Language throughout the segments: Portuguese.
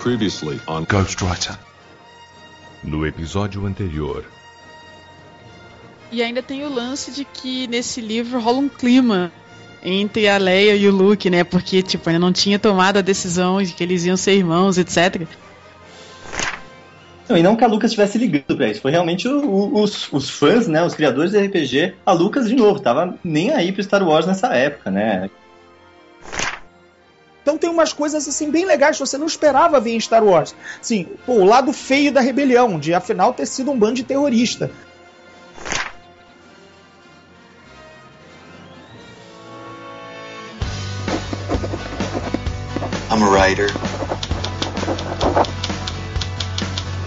Previously on Ghostwriter. No episódio anterior. E ainda tem o lance de que nesse livro rola um clima entre a Leia e o Luke, né? Porque, tipo, ainda não tinha tomado a decisão de que eles iam ser irmãos, etc. Não, e não que a Lucas estivesse ligando pra isso, foi realmente o, o, os, os fãs, né, os criadores de RPG, a Lucas de novo, tava nem aí pro Star Wars nessa época, né? Tem umas coisas assim bem legais que você não esperava ver em Star Wars. Sim, pô, o lado feio da rebelião, de afinal ter sido um bando de terrorista. I'm a writer.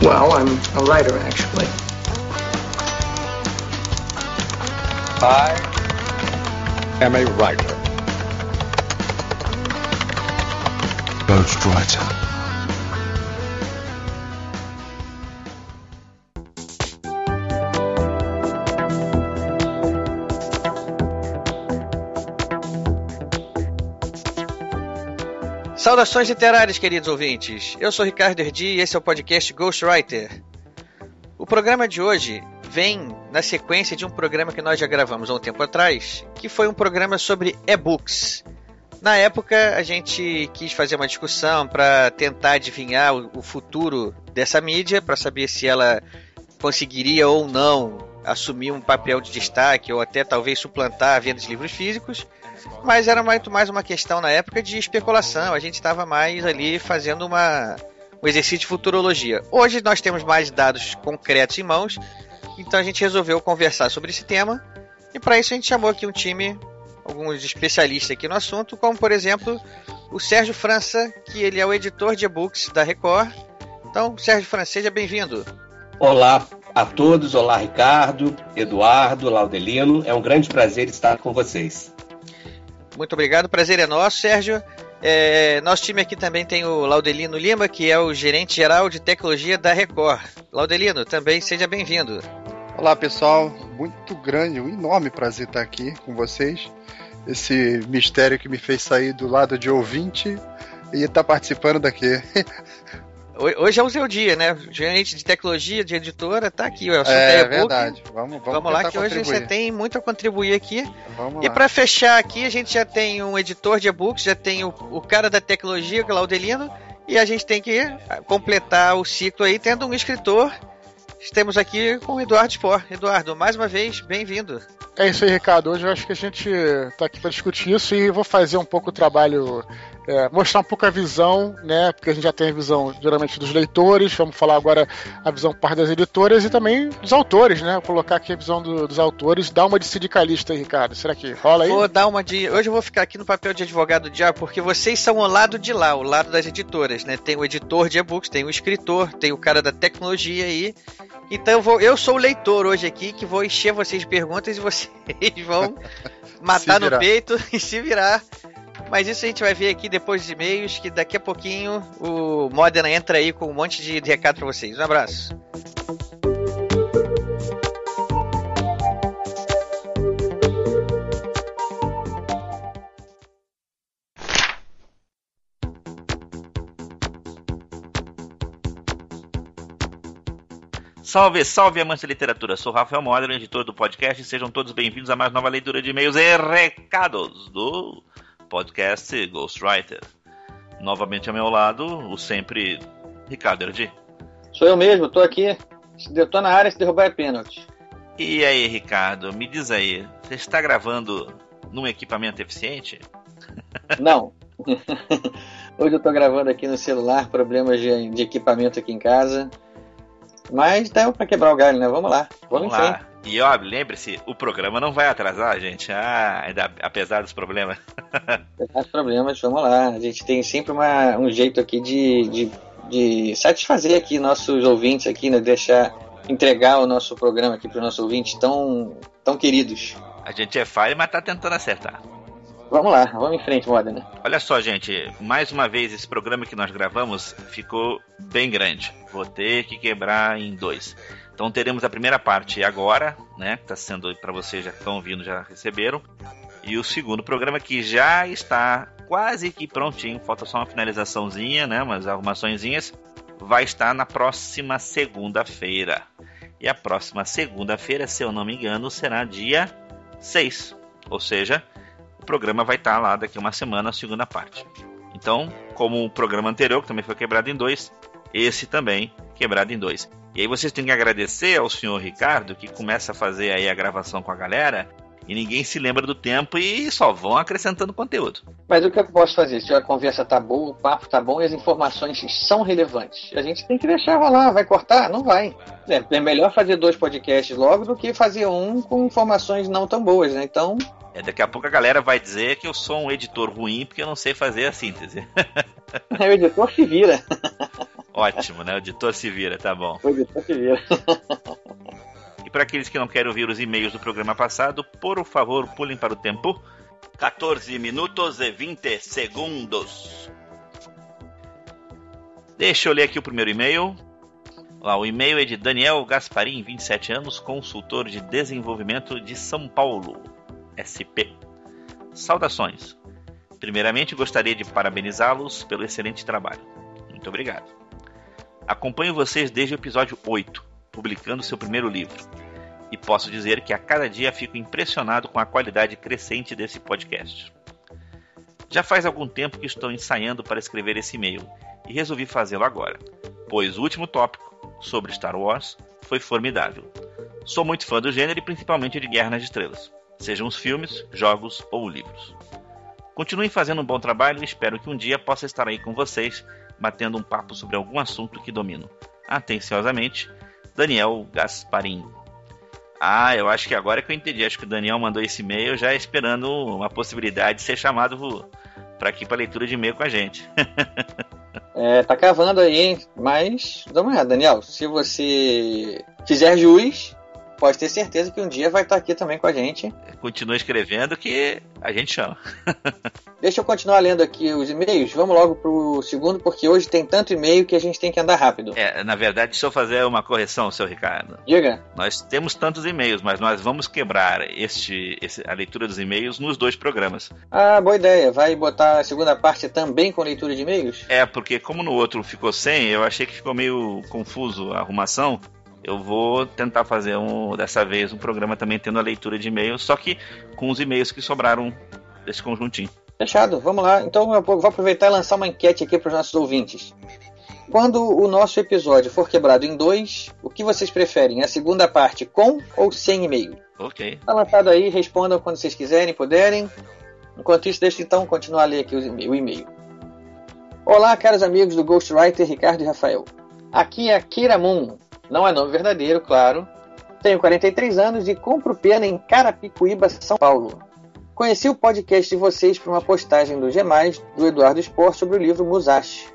Well, I'm a writer, actually. I am a writer. Ghostwriter. Saudações literárias, queridos ouvintes. Eu sou Ricardo Erdi e esse é o podcast Ghostwriter. O programa de hoje vem na sequência de um programa que nós já gravamos há um tempo atrás, que foi um programa sobre e-books. Na época, a gente quis fazer uma discussão para tentar adivinhar o futuro dessa mídia, para saber se ela conseguiria ou não assumir um papel de destaque ou até talvez suplantar a venda de livros físicos. Mas era muito mais uma questão na época de especulação. A gente estava mais ali fazendo uma, um exercício de futurologia. Hoje nós temos mais dados concretos em mãos, então a gente resolveu conversar sobre esse tema. E para isso a gente chamou aqui um time, alguns especialistas aqui no assunto, como por exemplo o Sérgio França, que ele é o editor de e-books da Record. Então, Sérgio França, seja bem-vindo. Olá a todos, olá Ricardo, Eduardo, Laudelino. É um grande prazer estar com vocês. Muito obrigado, prazer é nosso, Sérgio. É, nosso time aqui também tem o Laudelino Lima, que é o gerente geral de tecnologia da Record. Laudelino, também seja bem-vindo. Olá, pessoal. Muito grande, um enorme prazer estar aqui com vocês. Esse mistério que me fez sair do lado de ouvinte e estar participando daqui. Hoje é o seu dia, né? Gerente de tecnologia, de editora, tá aqui. O é, é verdade. Vamos, vamos, vamos lá que hoje você tem muito a contribuir aqui. Vamos e para fechar aqui, a gente já tem um editor de e-books, já tem o, o cara da tecnologia, Claudelino, e a gente tem que completar o ciclo aí tendo um escritor. Estamos aqui com o Eduardo Spor. Eduardo, mais uma vez, bem-vindo. É isso aí, Ricardo. Hoje eu acho que a gente está aqui para discutir isso e vou fazer um pouco o trabalho é, mostrar um pouco a visão, né? Porque a gente já tem a visão geralmente dos leitores, vamos falar agora a visão parte das editoras e também dos autores, né? Vou colocar aqui a visão do, dos autores, dá uma de sindicalista aí, Ricardo. Será que rola aí? Vou dar uma de. Hoje eu vou ficar aqui no papel de advogado de diabo, porque vocês são o lado de lá, o lado das editoras, né? Tem o editor de e-books, tem o escritor, tem o cara da tecnologia aí. Então eu, vou, eu sou o leitor hoje aqui que vou encher vocês de perguntas e vocês vão matar no peito e se virar mas isso a gente vai ver aqui depois dos e-mails, que daqui a pouquinho o Modena entra aí com um monte de recado para vocês. Um abraço. Salve, salve amantes da literatura. Sou Rafael Modena, editor do podcast, sejam todos bem-vindos a mais nova leitura de e-mails e recados do podcast Ghostwriter. Novamente ao meu lado, o sempre Ricardo Erdi. Sou eu mesmo, tô aqui. Eu tô na área, se derrubar é pênalti. E aí, Ricardo, me diz aí, você está gravando num equipamento eficiente? Não. Hoje eu tô gravando aqui no celular, problemas de, de equipamento aqui em casa. Mas dá para quebrar o galho, né? Vamos lá. Vamos, Vamos lá. E ó, lembre-se, o programa não vai atrasar, gente. Ah, ainda, apesar dos problemas. apesar dos problemas, vamos lá. A gente tem sempre uma, um jeito aqui de, de, de satisfazer aqui nossos ouvintes aqui, né? Deixar entregar o nosso programa aqui para os nossos ouvintes tão, tão queridos. A gente é falho, mas tá tentando acertar. Vamos lá, vamos em frente, Modena. Olha só, gente, mais uma vez esse programa que nós gravamos ficou bem grande. Vou ter que quebrar em dois. Então teremos a primeira parte agora, né? Que está sendo para vocês já estão ouvindo, já receberam. E o segundo programa que já está quase que prontinho, falta só uma finalizaçãozinha, né? Umas arrumaçõezinhas. Vai estar na próxima segunda-feira. E a próxima segunda-feira, se eu não me engano, será dia 6. Ou seja, o programa vai estar lá daqui uma semana, a segunda parte. Então, como o programa anterior, que também foi quebrado em dois, esse também quebrado em dois. E aí vocês têm que agradecer ao senhor Ricardo, que começa a fazer aí a gravação com a galera, e ninguém se lembra do tempo e só vão acrescentando conteúdo. Mas o que eu posso fazer? Se a conversa tá boa, o papo tá bom e as informações são relevantes, a gente tem que deixar rolar. Vai cortar? Não vai. É, é melhor fazer dois podcasts logo do que fazer um com informações não tão boas, né? Então. É, daqui a pouco a galera vai dizer que eu sou um editor ruim porque eu não sei fazer a síntese. o editor se vira. Ótimo, né? O editor se vira, tá bom. O editor se vira. E para aqueles que não querem ouvir os e-mails do programa passado, por favor, pulem para o tempo. 14 minutos e 20 segundos. Deixa eu ler aqui o primeiro e-mail. Lá, o e-mail é de Daniel Gasparim, 27 anos, consultor de desenvolvimento de São Paulo, SP. Saudações. Primeiramente, gostaria de parabenizá-los pelo excelente trabalho. Muito obrigado. Acompanho vocês desde o episódio 8, publicando seu primeiro livro. E posso dizer que a cada dia fico impressionado com a qualidade crescente desse podcast. Já faz algum tempo que estou ensaiando para escrever esse e-mail e resolvi fazê-lo agora, pois o último tópico, sobre Star Wars, foi formidável. Sou muito fã do gênero e principalmente de Guerra nas Estrelas, sejam os filmes, jogos ou livros. Continuem fazendo um bom trabalho e espero que um dia possa estar aí com vocês batendo um papo sobre algum assunto que domino. Atenciosamente, Daniel Gasparim. Ah, eu acho que agora que eu entendi. Acho que o Daniel mandou esse e-mail já esperando uma possibilidade de ser chamado para aqui para leitura de e-mail com a gente. é, tá cavando aí, hein? Mas, uma olhada, Daniel. Se você fizer juiz, pode ter certeza que um dia vai estar aqui também com a gente. Continua escrevendo que a gente chama. Deixa eu continuar lendo aqui os e-mails. Vamos logo pro segundo, porque hoje tem tanto e-mail que a gente tem que andar rápido. É, na verdade, deixa eu fazer uma correção, seu Ricardo. Diga. Nós temos tantos e-mails, mas nós vamos quebrar este, este, a leitura dos e-mails nos dois programas. Ah, boa ideia. Vai botar a segunda parte também com leitura de e-mails? É, porque como no outro ficou sem, eu achei que ficou meio confuso a arrumação eu vou tentar fazer um dessa vez um programa também tendo a leitura de e-mails, só que com os e-mails que sobraram desse conjuntinho. Fechado, vamos lá. Então eu vou aproveitar e lançar uma enquete aqui para os nossos ouvintes. Quando o nosso episódio for quebrado em dois, o que vocês preferem? A segunda parte com ou sem e-mail? Ok. Tá lançado aí, respondam quando vocês quiserem, puderem. Enquanto isso, deixa então continuar a ler aqui o e-mail. Olá, caros amigos do Ghostwriter Ricardo e Rafael. Aqui é a Kira Moon, não é nome verdadeiro, claro. Tenho 43 anos e compro pena em Carapicuíba, São Paulo. Conheci o podcast de vocês por uma postagem do G+, do Eduardo Sport, sobre o livro Musashi.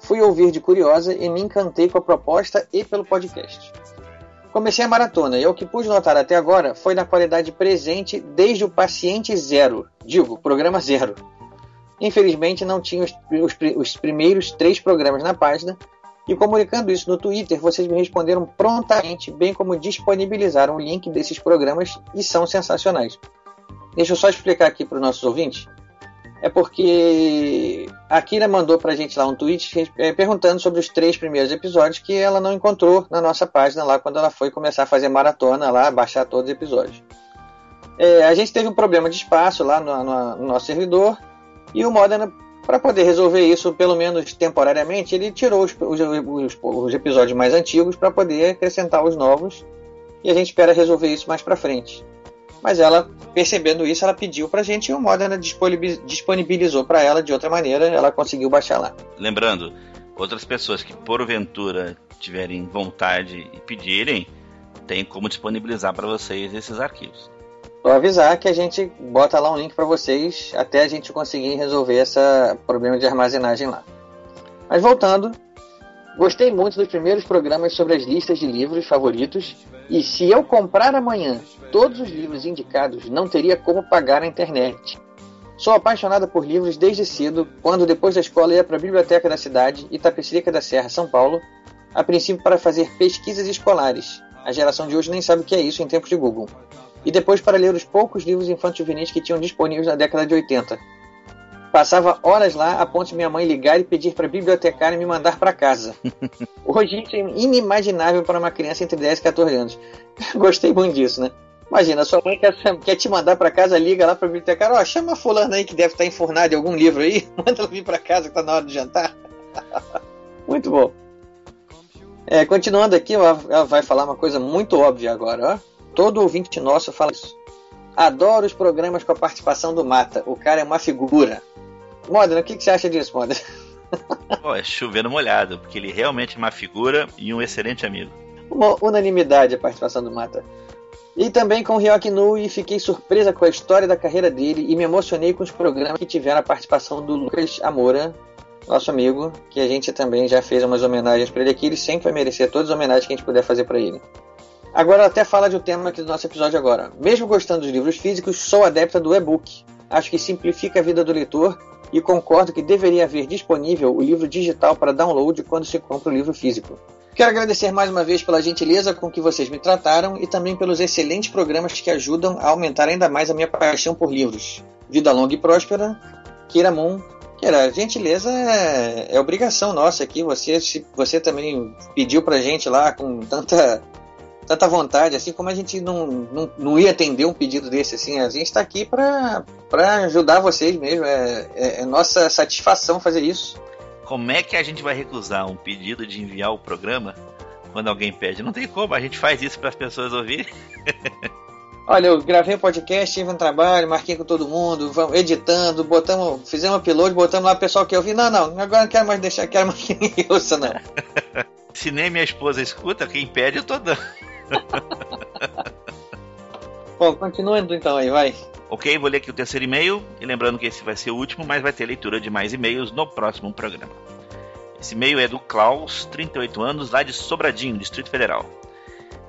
Fui ouvir de curiosa e me encantei com a proposta e pelo podcast. Comecei a maratona e o que pude notar até agora foi na qualidade presente desde o paciente zero, digo, programa zero. Infelizmente não tinha os, os, os primeiros três programas na página e comunicando isso no Twitter, vocês me responderam prontamente, bem como disponibilizaram o link desses programas e são sensacionais. Deixa eu só explicar aqui para os nossos ouvintes. É porque a Kira mandou para a gente lá um tweet é, perguntando sobre os três primeiros episódios que ela não encontrou na nossa página lá quando ela foi começar a fazer maratona lá, baixar todos os episódios. É, a gente teve um problema de espaço lá no, no, no nosso servidor e o Modena para poder resolver isso, pelo menos temporariamente, ele tirou os, os, os, os episódios mais antigos para poder acrescentar os novos. E a gente espera resolver isso mais para frente. Mas ela, percebendo isso, ela pediu para a gente e o Modena disponibilizou para ela de outra maneira. Ela conseguiu baixar lá. Lembrando, outras pessoas que porventura tiverem vontade e pedirem, tem como disponibilizar para vocês esses arquivos. Só avisar que a gente bota lá um link para vocês até a gente conseguir resolver esse problema de armazenagem lá. Mas voltando, gostei muito dos primeiros programas sobre as listas de livros favoritos e se eu comprar amanhã todos os livros indicados, não teria como pagar a internet. Sou apaixonada por livros desde cedo, quando depois da escola ia para a biblioteca da cidade, Itapecerica da Serra, São Paulo, a princípio para fazer pesquisas escolares. A geração de hoje nem sabe o que é isso em tempos de Google e depois para ler os poucos livros infantos juvenis que tinham disponíveis na década de 80. Passava horas lá a ponto de minha mãe ligar e pedir para a bibliotecária me mandar para casa. Hoje isso é inimaginável para uma criança entre 10 e 14 anos. Gostei muito disso, né? Imagina, sua mãe quer, quer te mandar para casa, liga lá para a bibliotecária, ó, chama a fulana aí que deve estar enfurnada em algum livro aí, manda ela vir para casa que tá na hora de jantar. muito bom. É, continuando aqui, ela vai falar uma coisa muito óbvia agora, ó. Todo ouvinte nosso fala isso. Adoro os programas com a participação do Mata. O cara é uma figura. Modena, o que, que você acha disso, Modena? Pô, é chovendo molhado, porque ele realmente é uma figura e um excelente amigo. Uma unanimidade a participação do Mata. E também com o Ryoki Nui, fiquei surpresa com a história da carreira dele e me emocionei com os programas que tiveram a participação do Lucas Amora, nosso amigo, que a gente também já fez umas homenagens para ele aqui. Ele sempre vai merecer todas as homenagens que a gente puder fazer para ele. Agora até fala de um tema aqui do nosso episódio agora. Mesmo gostando dos livros físicos, sou adepta do e-book. Acho que simplifica a vida do leitor e concordo que deveria haver disponível o livro digital para download quando se compra o livro físico. Quero agradecer mais uma vez pela gentileza com que vocês me trataram e também pelos excelentes programas que ajudam a aumentar ainda mais a minha paixão por livros. Vida longa e próspera, Kiramun. Kira, gentileza é, é obrigação nossa aqui. Você, você também pediu pra gente lá com tanta tanta vontade, assim como a gente não, não, não ia atender um pedido desse, assim, a gente está aqui para ajudar vocês mesmo, é, é, é, nossa satisfação fazer isso. Como é que a gente vai recusar um pedido de enviar o programa quando alguém pede? Não tem como, a gente faz isso para as pessoas ouvirem. Olha, eu gravei um podcast, tive um trabalho, marquei com todo mundo, vamos editando, botamos, fizemos um upload, botamos lá o pessoal que eu vi. Não, não, agora não quero mais deixar, quero mais que ouça, não. Se nem minha esposa escuta, quem pede eu tô dando. Bom, continuando então aí, vai. Ok, vou ler aqui o terceiro e-mail. E lembrando que esse vai ser o último, mas vai ter leitura de mais e-mails no próximo programa. Esse e-mail é do Klaus, 38 anos, lá de Sobradinho, Distrito Federal.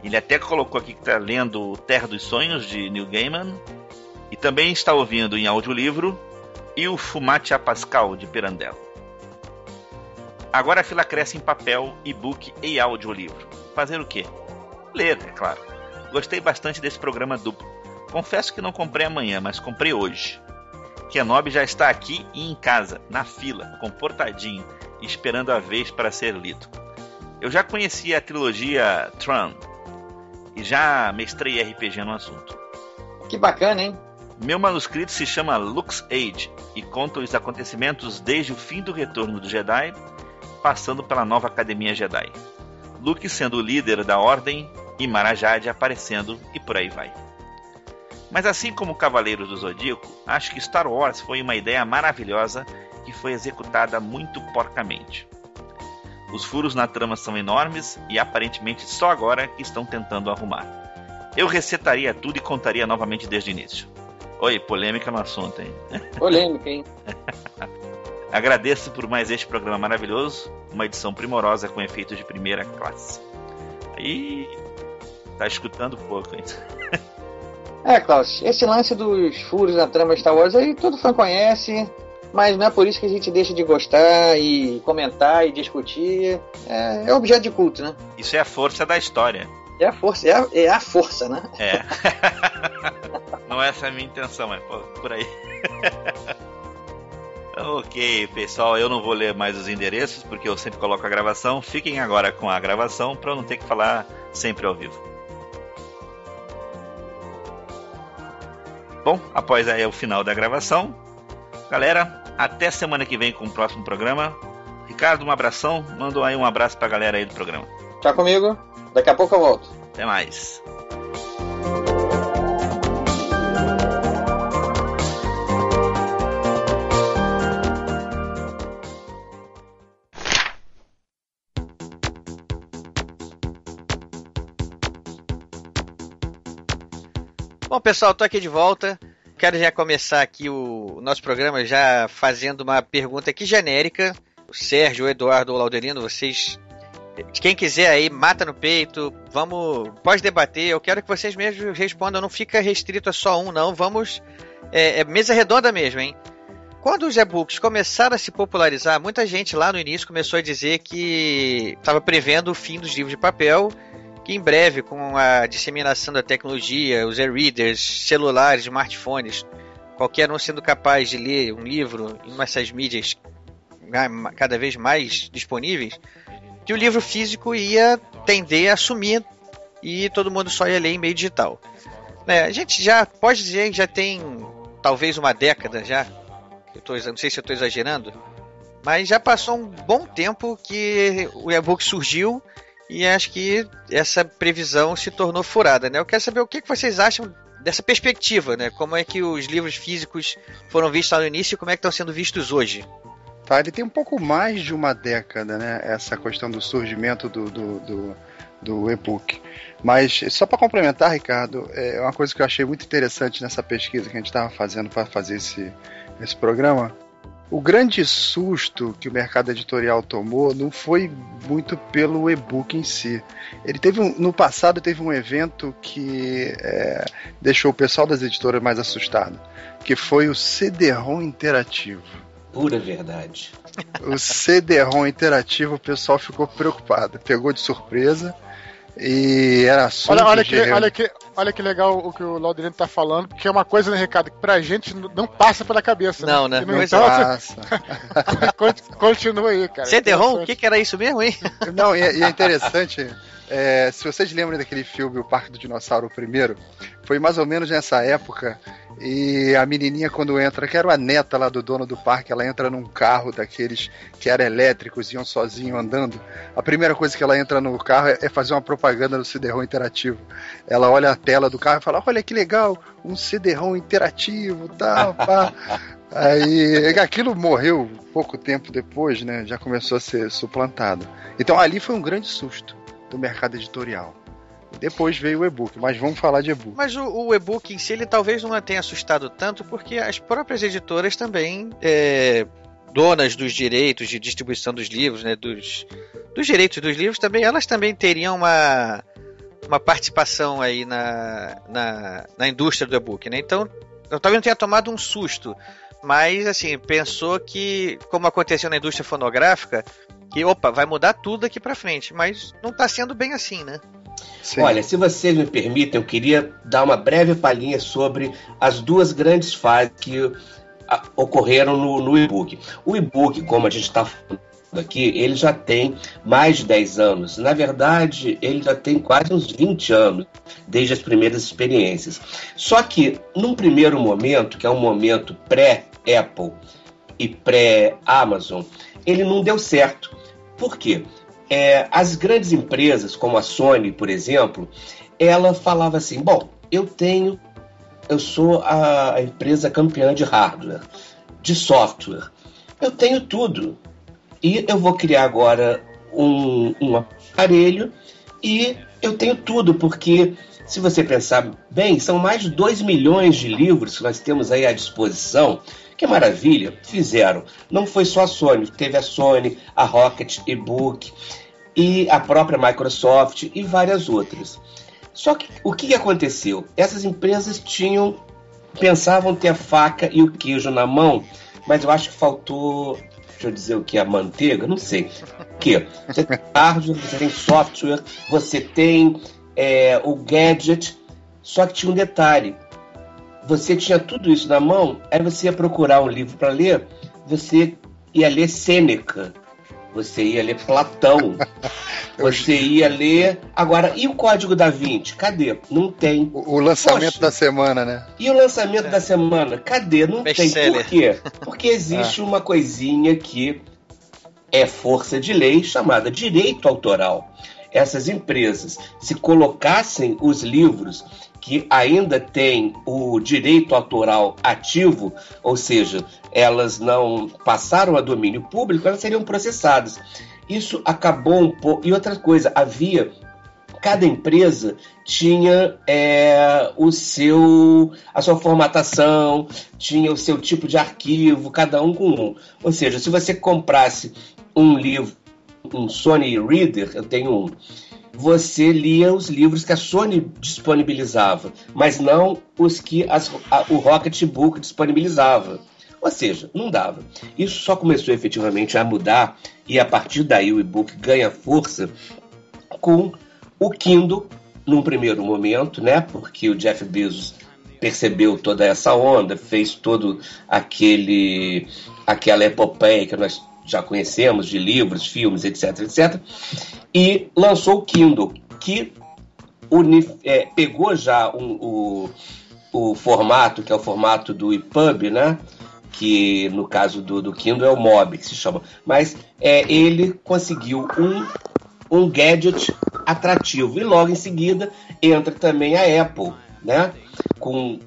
Ele até colocou aqui que está lendo Terra dos Sonhos, de Neil Gaiman. E também está ouvindo em audiolivro e o Fumate a Pascal, de Pirandello. Agora a fila cresce em papel, e-book e audiolivro. Fazer o quê? Ler, é claro. Gostei bastante desse programa duplo. Confesso que não comprei amanhã, mas comprei hoje. Kenobi já está aqui e em casa, na fila, comportadinho, esperando a vez para ser lido. Eu já conhecia a trilogia Tron e já mestrei RPG no assunto. Que bacana, hein? Meu manuscrito se chama Lux Age e conta os acontecimentos desde o fim do retorno do Jedi, passando pela nova Academia Jedi. Luke sendo o líder da Ordem e Marajade aparecendo e por aí vai. Mas assim como Cavaleiros do Zodíaco, acho que Star Wars foi uma ideia maravilhosa que foi executada muito porcamente. Os furos na trama são enormes e aparentemente só agora que estão tentando arrumar. Eu recetaria tudo e contaria novamente desde o início. Oi, polêmica no assunto, hein? Polêmica, hein? Agradeço por mais este programa maravilhoso, uma edição primorosa com efeitos de primeira classe. Aí tá escutando pouco, hein? É, Klaus, esse lance dos furos na trama Star Wars aí todo fã conhece, mas não é por isso que a gente deixa de gostar e comentar e discutir. É, é objeto de culto, né? Isso é a força da história. É a força, é a, é a força, né? É. não é essa a minha intenção, é por aí. Ok, pessoal, eu não vou ler mais os endereços porque eu sempre coloco a gravação. Fiquem agora com a gravação para eu não ter que falar sempre ao vivo. Bom, após aí o final da gravação, galera, até semana que vem com o próximo programa. Ricardo, um abração. Manda aí um abraço pra galera aí do programa. Tchau comigo. Daqui a pouco eu volto. Até mais. Bom, pessoal, tô aqui de volta. Quero já começar aqui o nosso programa já fazendo uma pergunta aqui genérica. O Sérgio, o Eduardo, o Lauderino, vocês quem quiser aí, mata no peito, vamos, pode debater, eu quero que vocês mesmos respondam, não fica restrito a só um, não, vamos, é, é mesa redonda mesmo, hein? Quando os e-books começaram a se popularizar, muita gente lá no início começou a dizer que estava prevendo o fim dos livros de papel que em breve, com a disseminação da tecnologia, os e-readers, celulares, smartphones, qualquer um sendo capaz de ler um livro em uma dessas mídias cada vez mais disponíveis, que o livro físico ia tender a sumir e todo mundo só ia ler em meio digital. Né, a gente já pode dizer que já tem talvez uma década já, eu tô, não sei se eu estou exagerando, mas já passou um bom tempo que o e-book surgiu e acho que essa previsão se tornou furada, né? Eu quero saber o que vocês acham dessa perspectiva, né? Como é que os livros físicos foram vistos lá no início e como é que estão sendo vistos hoje? Tá, ele tem um pouco mais de uma década, né? Essa questão do surgimento do, do, do, do e-book. Mas só para complementar, Ricardo, é uma coisa que eu achei muito interessante nessa pesquisa que a gente estava fazendo para fazer esse, esse programa o grande susto que o mercado editorial tomou não foi muito pelo e-book em si. Ele teve um, no passado teve um evento que é, deixou o pessoal das editoras mais assustado, que foi o CD-ROM interativo. Pura verdade. O CD-ROM interativo, o pessoal ficou preocupado, pegou de surpresa. E era assunto olha, olha, que, olha, que, olha que legal o que o Laudelino tá falando, porque é uma coisa, né, Ricardo, que pra gente não passa pela cabeça. Não, né? Não, então, passa. continua aí, cara. Você derrou? O que, que era isso mesmo, hein? Não, e, e é interessante. É, se vocês lembram daquele filme O Parque do Dinossauro, o primeiro, foi mais ou menos nessa época. E a menininha, quando entra, que era a neta lá do dono do parque, ela entra num carro daqueles que eram elétricos, iam sozinho andando. A primeira coisa que ela entra no carro é fazer uma propaganda no CD-ROM interativo. Ela olha a tela do carro e fala: Olha que legal, um CD-ROM interativo, tal, pá. Aí aquilo morreu pouco tempo depois, né? Já começou a ser suplantado. Então ali foi um grande susto do mercado editorial. Depois veio o e-book, mas vamos falar de e-book. Mas o, o e-book em si, ele talvez não tenha assustado tanto, porque as próprias editoras também, é, donas dos direitos de distribuição dos livros, né, dos, dos direitos dos livros, também elas também teriam uma, uma participação aí na, na, na indústria do e-book, né? Então, eu talvez não tenha tomado um susto, mas assim, pensou que, como aconteceu na indústria fonográfica, que opa, vai mudar tudo daqui para frente, mas não está sendo bem assim, né? Sim. Olha, se vocês me permitem, eu queria dar uma breve palhinha sobre as duas grandes fases que a, ocorreram no, no e-book. O e-book, como a gente está falando aqui, ele já tem mais de 10 anos. Na verdade, ele já tem quase uns 20 anos, desde as primeiras experiências. Só que, num primeiro momento, que é um momento pré-Apple e pré-Amazon, ele não deu certo. Por quê? É, as grandes empresas, como a Sony, por exemplo, ela falava assim: bom, eu tenho, eu sou a, a empresa campeã de hardware, de software, eu tenho tudo. E eu vou criar agora um, um aparelho e eu tenho tudo, porque se você pensar bem, são mais de 2 milhões de livros que nós temos aí à disposição que maravilha, fizeram. Não foi só a Sony, teve a Sony, a Rocket e-book e a própria Microsoft e várias outras. Só que o que aconteceu? Essas empresas tinham pensavam ter a faca e o queijo na mão, mas eu acho que faltou, deixa eu dizer o que a manteiga, não sei. Que? Você tem hardware, você tem software, você tem é, o gadget, só que tinha um detalhe você tinha tudo isso na mão, aí você ia procurar um livro para ler, você ia ler Sêneca, você ia ler Platão, você ia ler. Agora, e o Código da Vinci? Cadê? Não tem. O, o lançamento Poxa. da semana, né? E o lançamento é. da semana? Cadê? Não Best tem. Seller. Por quê? Porque existe é. uma coisinha que é força de lei chamada direito autoral. Essas empresas, se colocassem os livros que ainda têm o direito autoral ativo, ou seja, elas não passaram a domínio público, elas seriam processadas. Isso acabou um pouco. E outra coisa, havia cada empresa tinha é, o seu a sua formatação, tinha o seu tipo de arquivo, cada um com um. Ou seja, se você comprasse um livro, um Sony Reader, eu tenho um, você lia os livros que a Sony disponibilizava, mas não os que as, a, o disponibilizava. Ou seja, não dava. Isso só começou efetivamente a mudar e a partir daí o e-book ganha força com o Kindle num primeiro momento, né? Porque o Jeff Bezos percebeu toda essa onda, fez todo aquele aquela epopeia que nós já conhecemos de livros, filmes, etc, etc, e lançou o Kindle, que unif, é, pegou já um, o, o formato, que é o formato do EPUB, né? que no caso do, do Kindle é o Mob, que se chama. Mas é, ele conseguiu um, um gadget atrativo. E logo em seguida entra também a Apple, né? com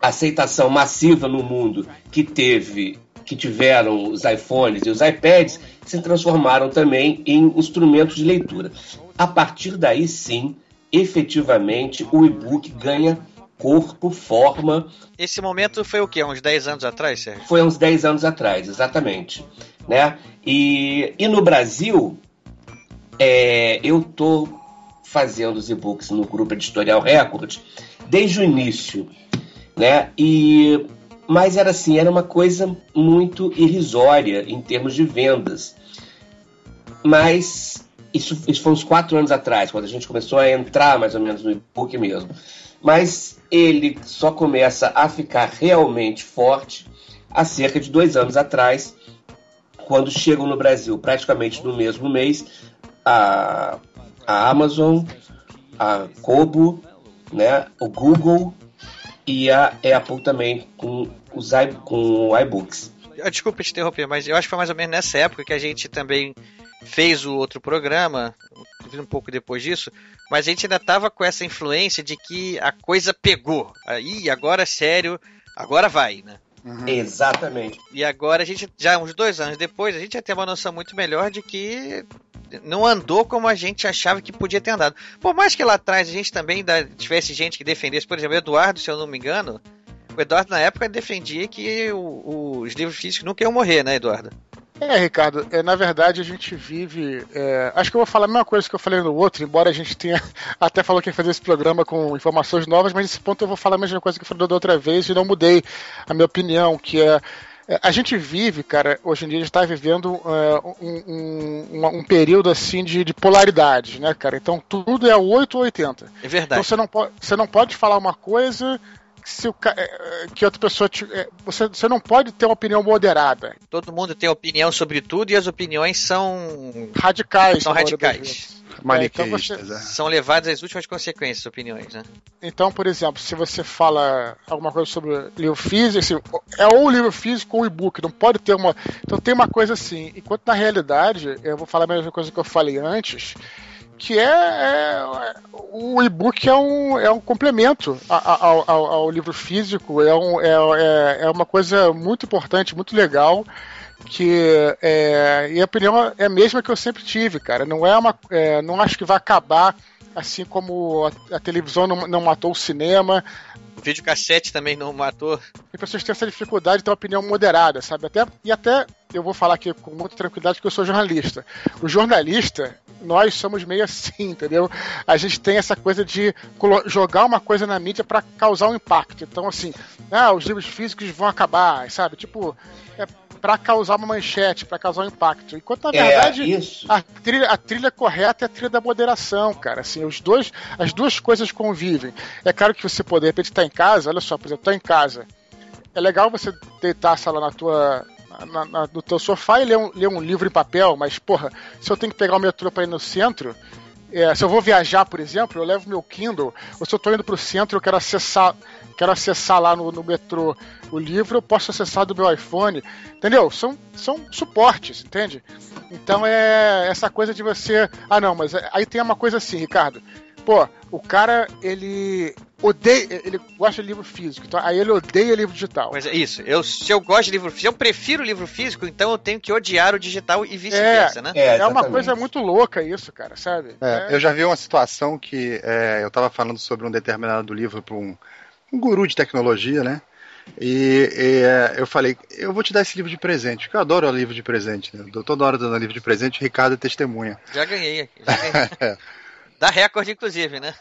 aceitação massiva no mundo que teve que tiveram os iPhones e os iPads se transformaram também em instrumentos de leitura. A partir daí, sim, efetivamente, o e-book ganha corpo, forma. Esse momento foi o quê? Uns 10 anos atrás, Sérgio? Foi uns 10 anos atrás, exatamente. Né? E, e no Brasil, é, eu tô fazendo os e-books no grupo Editorial Record desde o início, né? E mas era assim, era uma coisa muito irrisória em termos de vendas. Mas isso, isso foi uns quatro anos atrás, quando a gente começou a entrar mais ou menos no e-book mesmo. Mas ele só começa a ficar realmente forte há cerca de dois anos atrás, quando chegam no Brasil praticamente no mesmo mês a, a Amazon, a Kobo, né, o Google e a Apple também com os com iBooks. Desculpa te interromper, mas eu acho que foi mais ou menos nessa época que a gente também fez o outro programa, um pouco depois disso, mas a gente ainda tava com essa influência de que a coisa pegou. Aí, agora é sério, agora vai, né? Uhum. Exatamente. E agora a gente, já uns dois anos depois, a gente já tem uma noção muito melhor de que não andou como a gente achava que podia ter andado. Por mais que lá atrás a gente também tivesse gente que defendesse, por exemplo, Eduardo, se eu não me engano, o Eduardo na época defendia que o, os livros físicos nunca iam morrer, né, Eduardo? É, Ricardo, é, na verdade a gente vive. É, acho que eu vou falar a mesma coisa que eu falei no outro, embora a gente tenha até falou que ia fazer esse programa com informações novas, mas nesse ponto eu vou falar a mesma coisa que eu falei da outra vez e não mudei a minha opinião, que é. A gente vive, cara, hoje em dia a gente está vivendo uh, um, um, um, período assim de, de polaridade, né, cara? Então tudo é 8 ou 80. É verdade. Então você não, pode, você não pode falar uma coisa se o, é, que outra pessoa. Te, você, você não pode ter uma opinião moderada. Todo mundo tem opinião sobre tudo e as opiniões são. Radicais. São radicais. É, então você... É. São levadas às últimas consequências, opiniões, né? Então, por exemplo, se você fala alguma coisa sobre livro físico, assim, é ou livro físico ou e-book, não pode ter uma. Então tem uma coisa assim, enquanto na realidade, eu vou falar a mesma coisa que eu falei antes, que é, é o e-book é um, é um complemento ao, ao, ao livro físico, é, um, é, é, é uma coisa muito importante, muito legal que é, e a opinião é a mesma que eu sempre tive, cara. Não é uma, é, não acho que vai acabar assim como a, a televisão não, não, matou o cinema. O videocassete também não matou. As pessoas têm essa dificuldade de ter uma opinião moderada, sabe? Até, e até eu vou falar aqui com muita tranquilidade porque eu sou jornalista. O jornalista, nós somos meio assim, entendeu? A gente tem essa coisa de jogar uma coisa na mídia para causar um impacto. Então, assim, ah, os livros físicos vão acabar, sabe? Tipo, para causar uma manchete, para causar um impacto. Enquanto na é, verdade é, a, trilha, a trilha correta é a trilha da moderação, cara. Assim, os dois, as duas coisas convivem. É claro que você poder, de repente, estar tá em casa, olha só, por exemplo, tá em casa. É legal você deitar lá na tua na, na, no teu sofá e ler um, ler um livro em papel, mas, porra, se eu tenho que pegar o metrô para ir no centro, é, se eu vou viajar, por exemplo, eu levo meu Kindle, ou se eu estou indo para o centro, eu quero acessar, quero acessar lá no, no, metrô o livro, eu posso acessar do meu iPhone, entendeu? São, são suportes, entende? Então é essa coisa de você. Ah, não, mas aí tem uma coisa assim, Ricardo. Pô, o cara, ele odeia, ele gosta de livro físico, então aí ele odeia livro digital. Mas é isso, eu, se eu gosto de livro físico, eu prefiro livro físico, então eu tenho que odiar o digital e vice-versa, é, né? É, é uma coisa muito louca isso, cara, sabe? É, é. Eu já vi uma situação que é, eu tava falando sobre um determinado livro para um, um guru de tecnologia, né? E, e, é, eu falei, eu vou te dar esse livro de presente, porque eu adoro livro de presente, né? Eu toda hora dando livro de presente, Ricardo é testemunha. Já ganhei, já ganhei. Dá recorde, inclusive, né?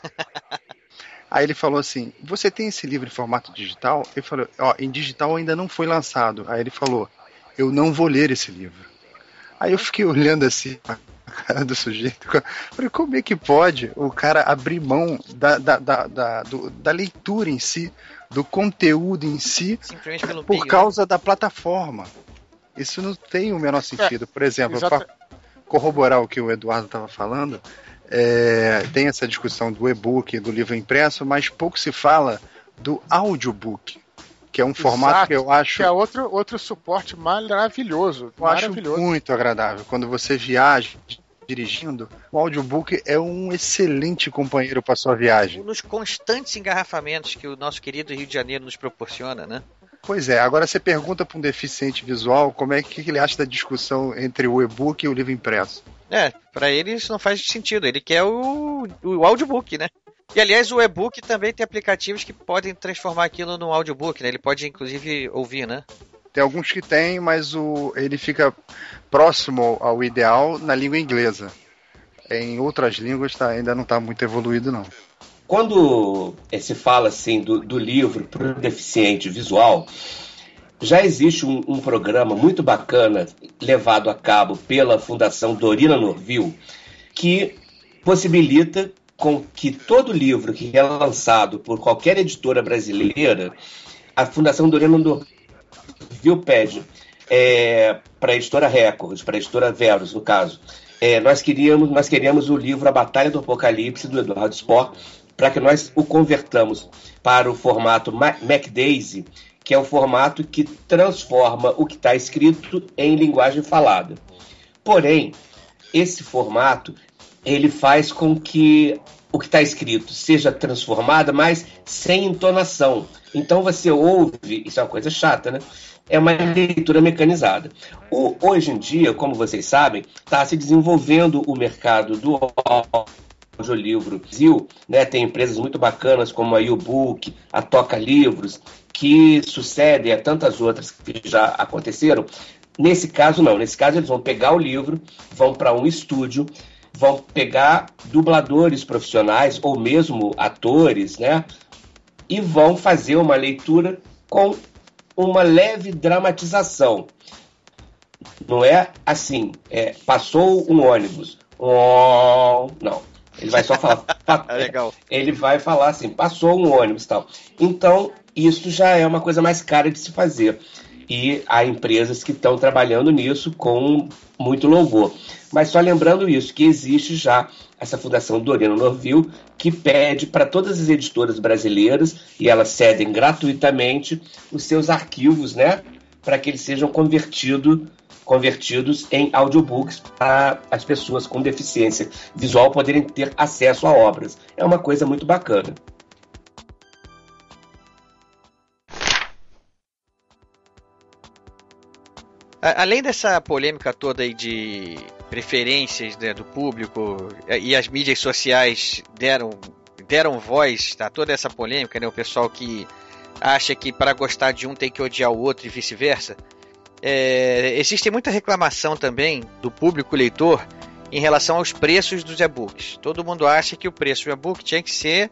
Aí ele falou assim: Você tem esse livro em formato digital? Eu falei: Ó, em digital ainda não foi lançado. Aí ele falou: Eu não vou ler esse livro. Aí eu fiquei olhando assim cara do sujeito. Falei: Como é que pode o cara abrir mão da, da, da, da, do, da leitura em si do conteúdo em si por causa da plataforma. Isso não tem o menor sentido. Por exemplo, para corroborar o que o Eduardo estava falando, é, tem essa discussão do e-book, do livro impresso, mas pouco se fala do audiobook, que é um formato Exato, que eu acho. Que é outro, outro suporte maravilhoso. Eu acho muito agradável. Quando você viaja dirigindo, o audiobook é um excelente companheiro para sua viagem. Nos constantes engarrafamentos que o nosso querido Rio de Janeiro nos proporciona, né? Pois é, agora você pergunta para um deficiente visual como é que ele acha da discussão entre o e-book e o livro impresso. É, para ele isso não faz sentido. Ele quer o, o audiobook, né? E aliás, o e-book também tem aplicativos que podem transformar aquilo no audiobook, né? Ele pode inclusive ouvir, né? Tem alguns que tem, mas o, ele fica próximo ao ideal na língua inglesa. Em outras línguas tá, ainda não está muito evoluído, não. Quando se fala assim do, do livro para o deficiente visual, já existe um, um, programa muito bacana levado a cabo pela Fundação Dorina Norville que possibilita com que todo livro que é lançado por qualquer editora brasileira, a Fundação Dorina Norville pede é, para a editora Record, para a editora Verus, no caso, é, nós queríamos nós queríamos o livro A Batalha do Apocalipse do Eduardo Spohr para que nós o convertamos para o formato MacDaisy, que é o formato que transforma o que está escrito em linguagem falada. Porém, esse formato ele faz com que o que está escrito seja transformado, mas sem entonação. Então você ouve, isso é uma coisa chata, né? É uma leitura mecanizada. O, hoje em dia, como vocês sabem, está se desenvolvendo o mercado do audiolivro Brasil, né, tem empresas muito bacanas como a YouBook, a Toca Livros, que sucedem a tantas outras que já aconteceram. Nesse caso, não. Nesse caso, eles vão pegar o livro, vão para um estúdio, vão pegar dubladores profissionais ou mesmo atores, né? E vão fazer uma leitura com uma leve dramatização. Não é assim, é, passou um ônibus. Oh, não. Ele vai só falar. Legal. Ele vai falar assim, passou um ônibus tal. Então, isso já é uma coisa mais cara de se fazer. E há empresas que estão trabalhando nisso com muito louvor. Mas só lembrando isso, que existe já essa Fundação Dorino Norville, que pede para todas as editoras brasileiras, e elas cedem gratuitamente, os seus arquivos, né? Para que eles sejam convertidos convertidos em audiobooks para as pessoas com deficiência visual poderem ter acesso a obras. É uma coisa muito bacana. Além dessa polêmica toda aí de preferências né, do público e as mídias sociais deram, deram voz a toda essa polêmica, né, o pessoal que acha que para gostar de um tem que odiar o outro e vice-versa. É, existe muita reclamação também do público leitor em relação aos preços dos e-books. Todo mundo acha que o preço do e-book tinha que ser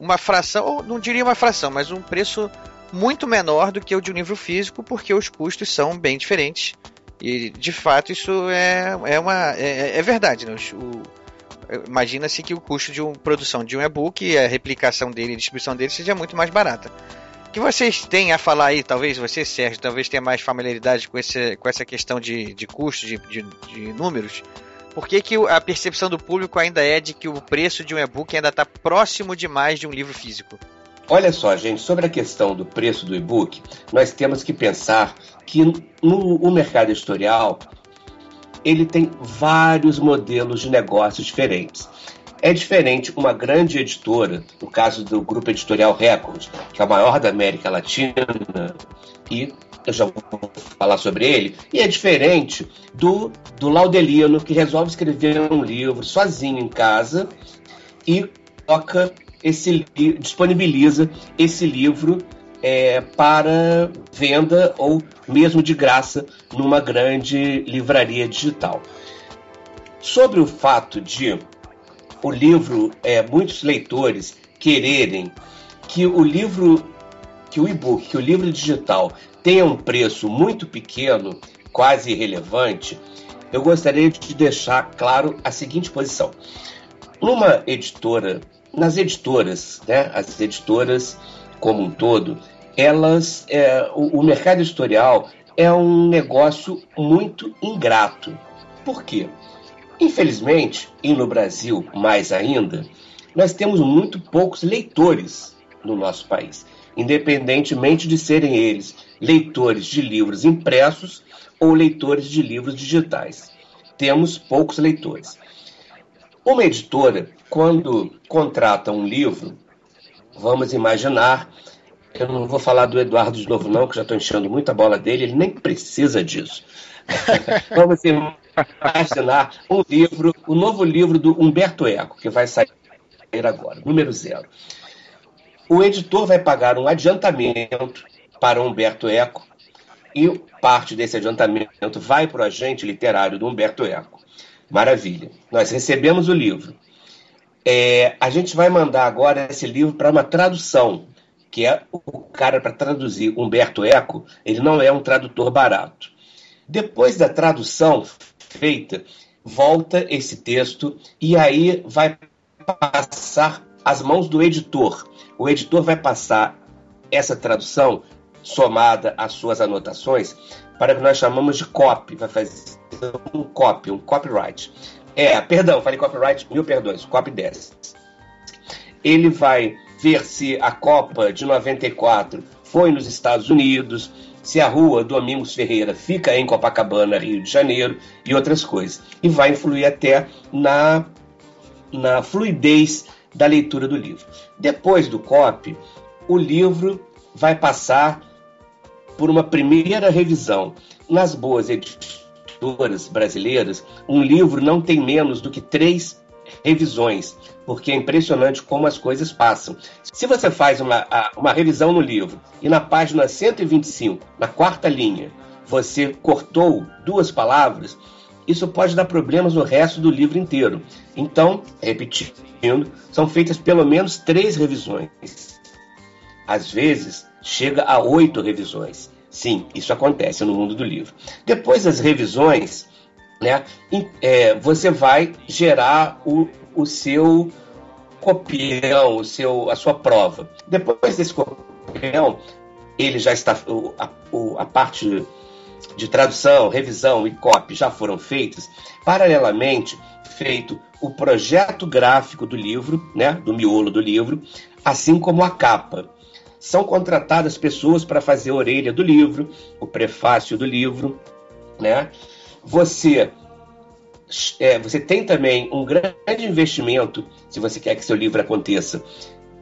uma fração, ou não diria uma fração, mas um preço muito menor do que o de um livro físico, porque os custos são bem diferentes. E de fato isso é, é uma é, é verdade. Né? Imagina-se que o custo de uma produção de um e-book e a replicação dele e distribuição dele seja muito mais barata que vocês têm a falar aí, talvez você, Sérgio, talvez tenha mais familiaridade com, esse, com essa questão de, de custo, de, de, de números. Por que, que a percepção do público ainda é de que o preço de um e-book ainda está próximo demais de um livro físico? Olha só, gente, sobre a questão do preço do e-book, nós temos que pensar que no, no mercado editorial ele tem vários modelos de negócios diferentes. É diferente uma grande editora, no caso do grupo editorial Record, que é o maior da América Latina, e eu já vou falar sobre ele, e é diferente do, do Laudelino, que resolve escrever um livro sozinho em casa e toca esse disponibiliza esse livro é, para venda ou mesmo de graça numa grande livraria digital. Sobre o fato de o livro, é, muitos leitores quererem que o livro, que o e-book, que o livro digital tenha um preço muito pequeno, quase irrelevante, eu gostaria de deixar claro a seguinte posição. Numa editora, nas editoras, né, as editoras, como um todo, elas, é, o, o mercado editorial é um negócio muito ingrato. Por quê? Infelizmente, e no Brasil mais ainda, nós temos muito poucos leitores no nosso país, independentemente de serem eles leitores de livros impressos ou leitores de livros digitais. Temos poucos leitores. Uma editora, quando contrata um livro, vamos imaginar, eu não vou falar do Eduardo de novo, não, que já estou enchendo muita bola dele, ele nem precisa disso. vamos imaginar um livro, o novo livro do Humberto Eco, que vai sair agora, número zero. O editor vai pagar um adiantamento para Humberto Eco e parte desse adiantamento vai para o agente literário do Humberto Eco. Maravilha. Nós recebemos o livro. É, a gente vai mandar agora esse livro para uma tradução, que é o cara para traduzir Humberto Eco, ele não é um tradutor barato. Depois da tradução feita, volta esse texto e aí vai passar às mãos do editor. O editor vai passar essa tradução somada às suas anotações para o que nós chamamos de copy, vai fazer um copy, um copyright. É, perdão, falei copyright, mil perdões, copy 10. Ele vai ver se a Copa de 94 foi nos Estados Unidos, se a rua Domingos Ferreira fica em Copacabana, Rio de Janeiro e outras coisas. E vai influir até na, na fluidez da leitura do livro. Depois do copy, o livro vai passar por uma primeira revisão. Nas boas editoras brasileiras, um livro não tem menos do que três revisões, porque é impressionante como as coisas passam. Se você faz uma, uma revisão no livro e na página 125, na quarta linha, você cortou duas palavras, isso pode dar problemas no resto do livro inteiro. Então, repetindo, são feitas pelo menos três revisões. Às vezes, chega a oito revisões. Sim, isso acontece no mundo do livro. Depois das revisões, né, é, você vai gerar o, o seu copião, o seu, a sua prova. Depois desse copião, ele já está. A, a parte de tradução, revisão e copy já foram feitas. Paralelamente, feito o projeto gráfico do livro, né, do miolo do livro, assim como a capa são contratadas pessoas para fazer a orelha do livro, o prefácio do livro, né? Você é, você tem também um grande investimento, se você quer que seu livro aconteça,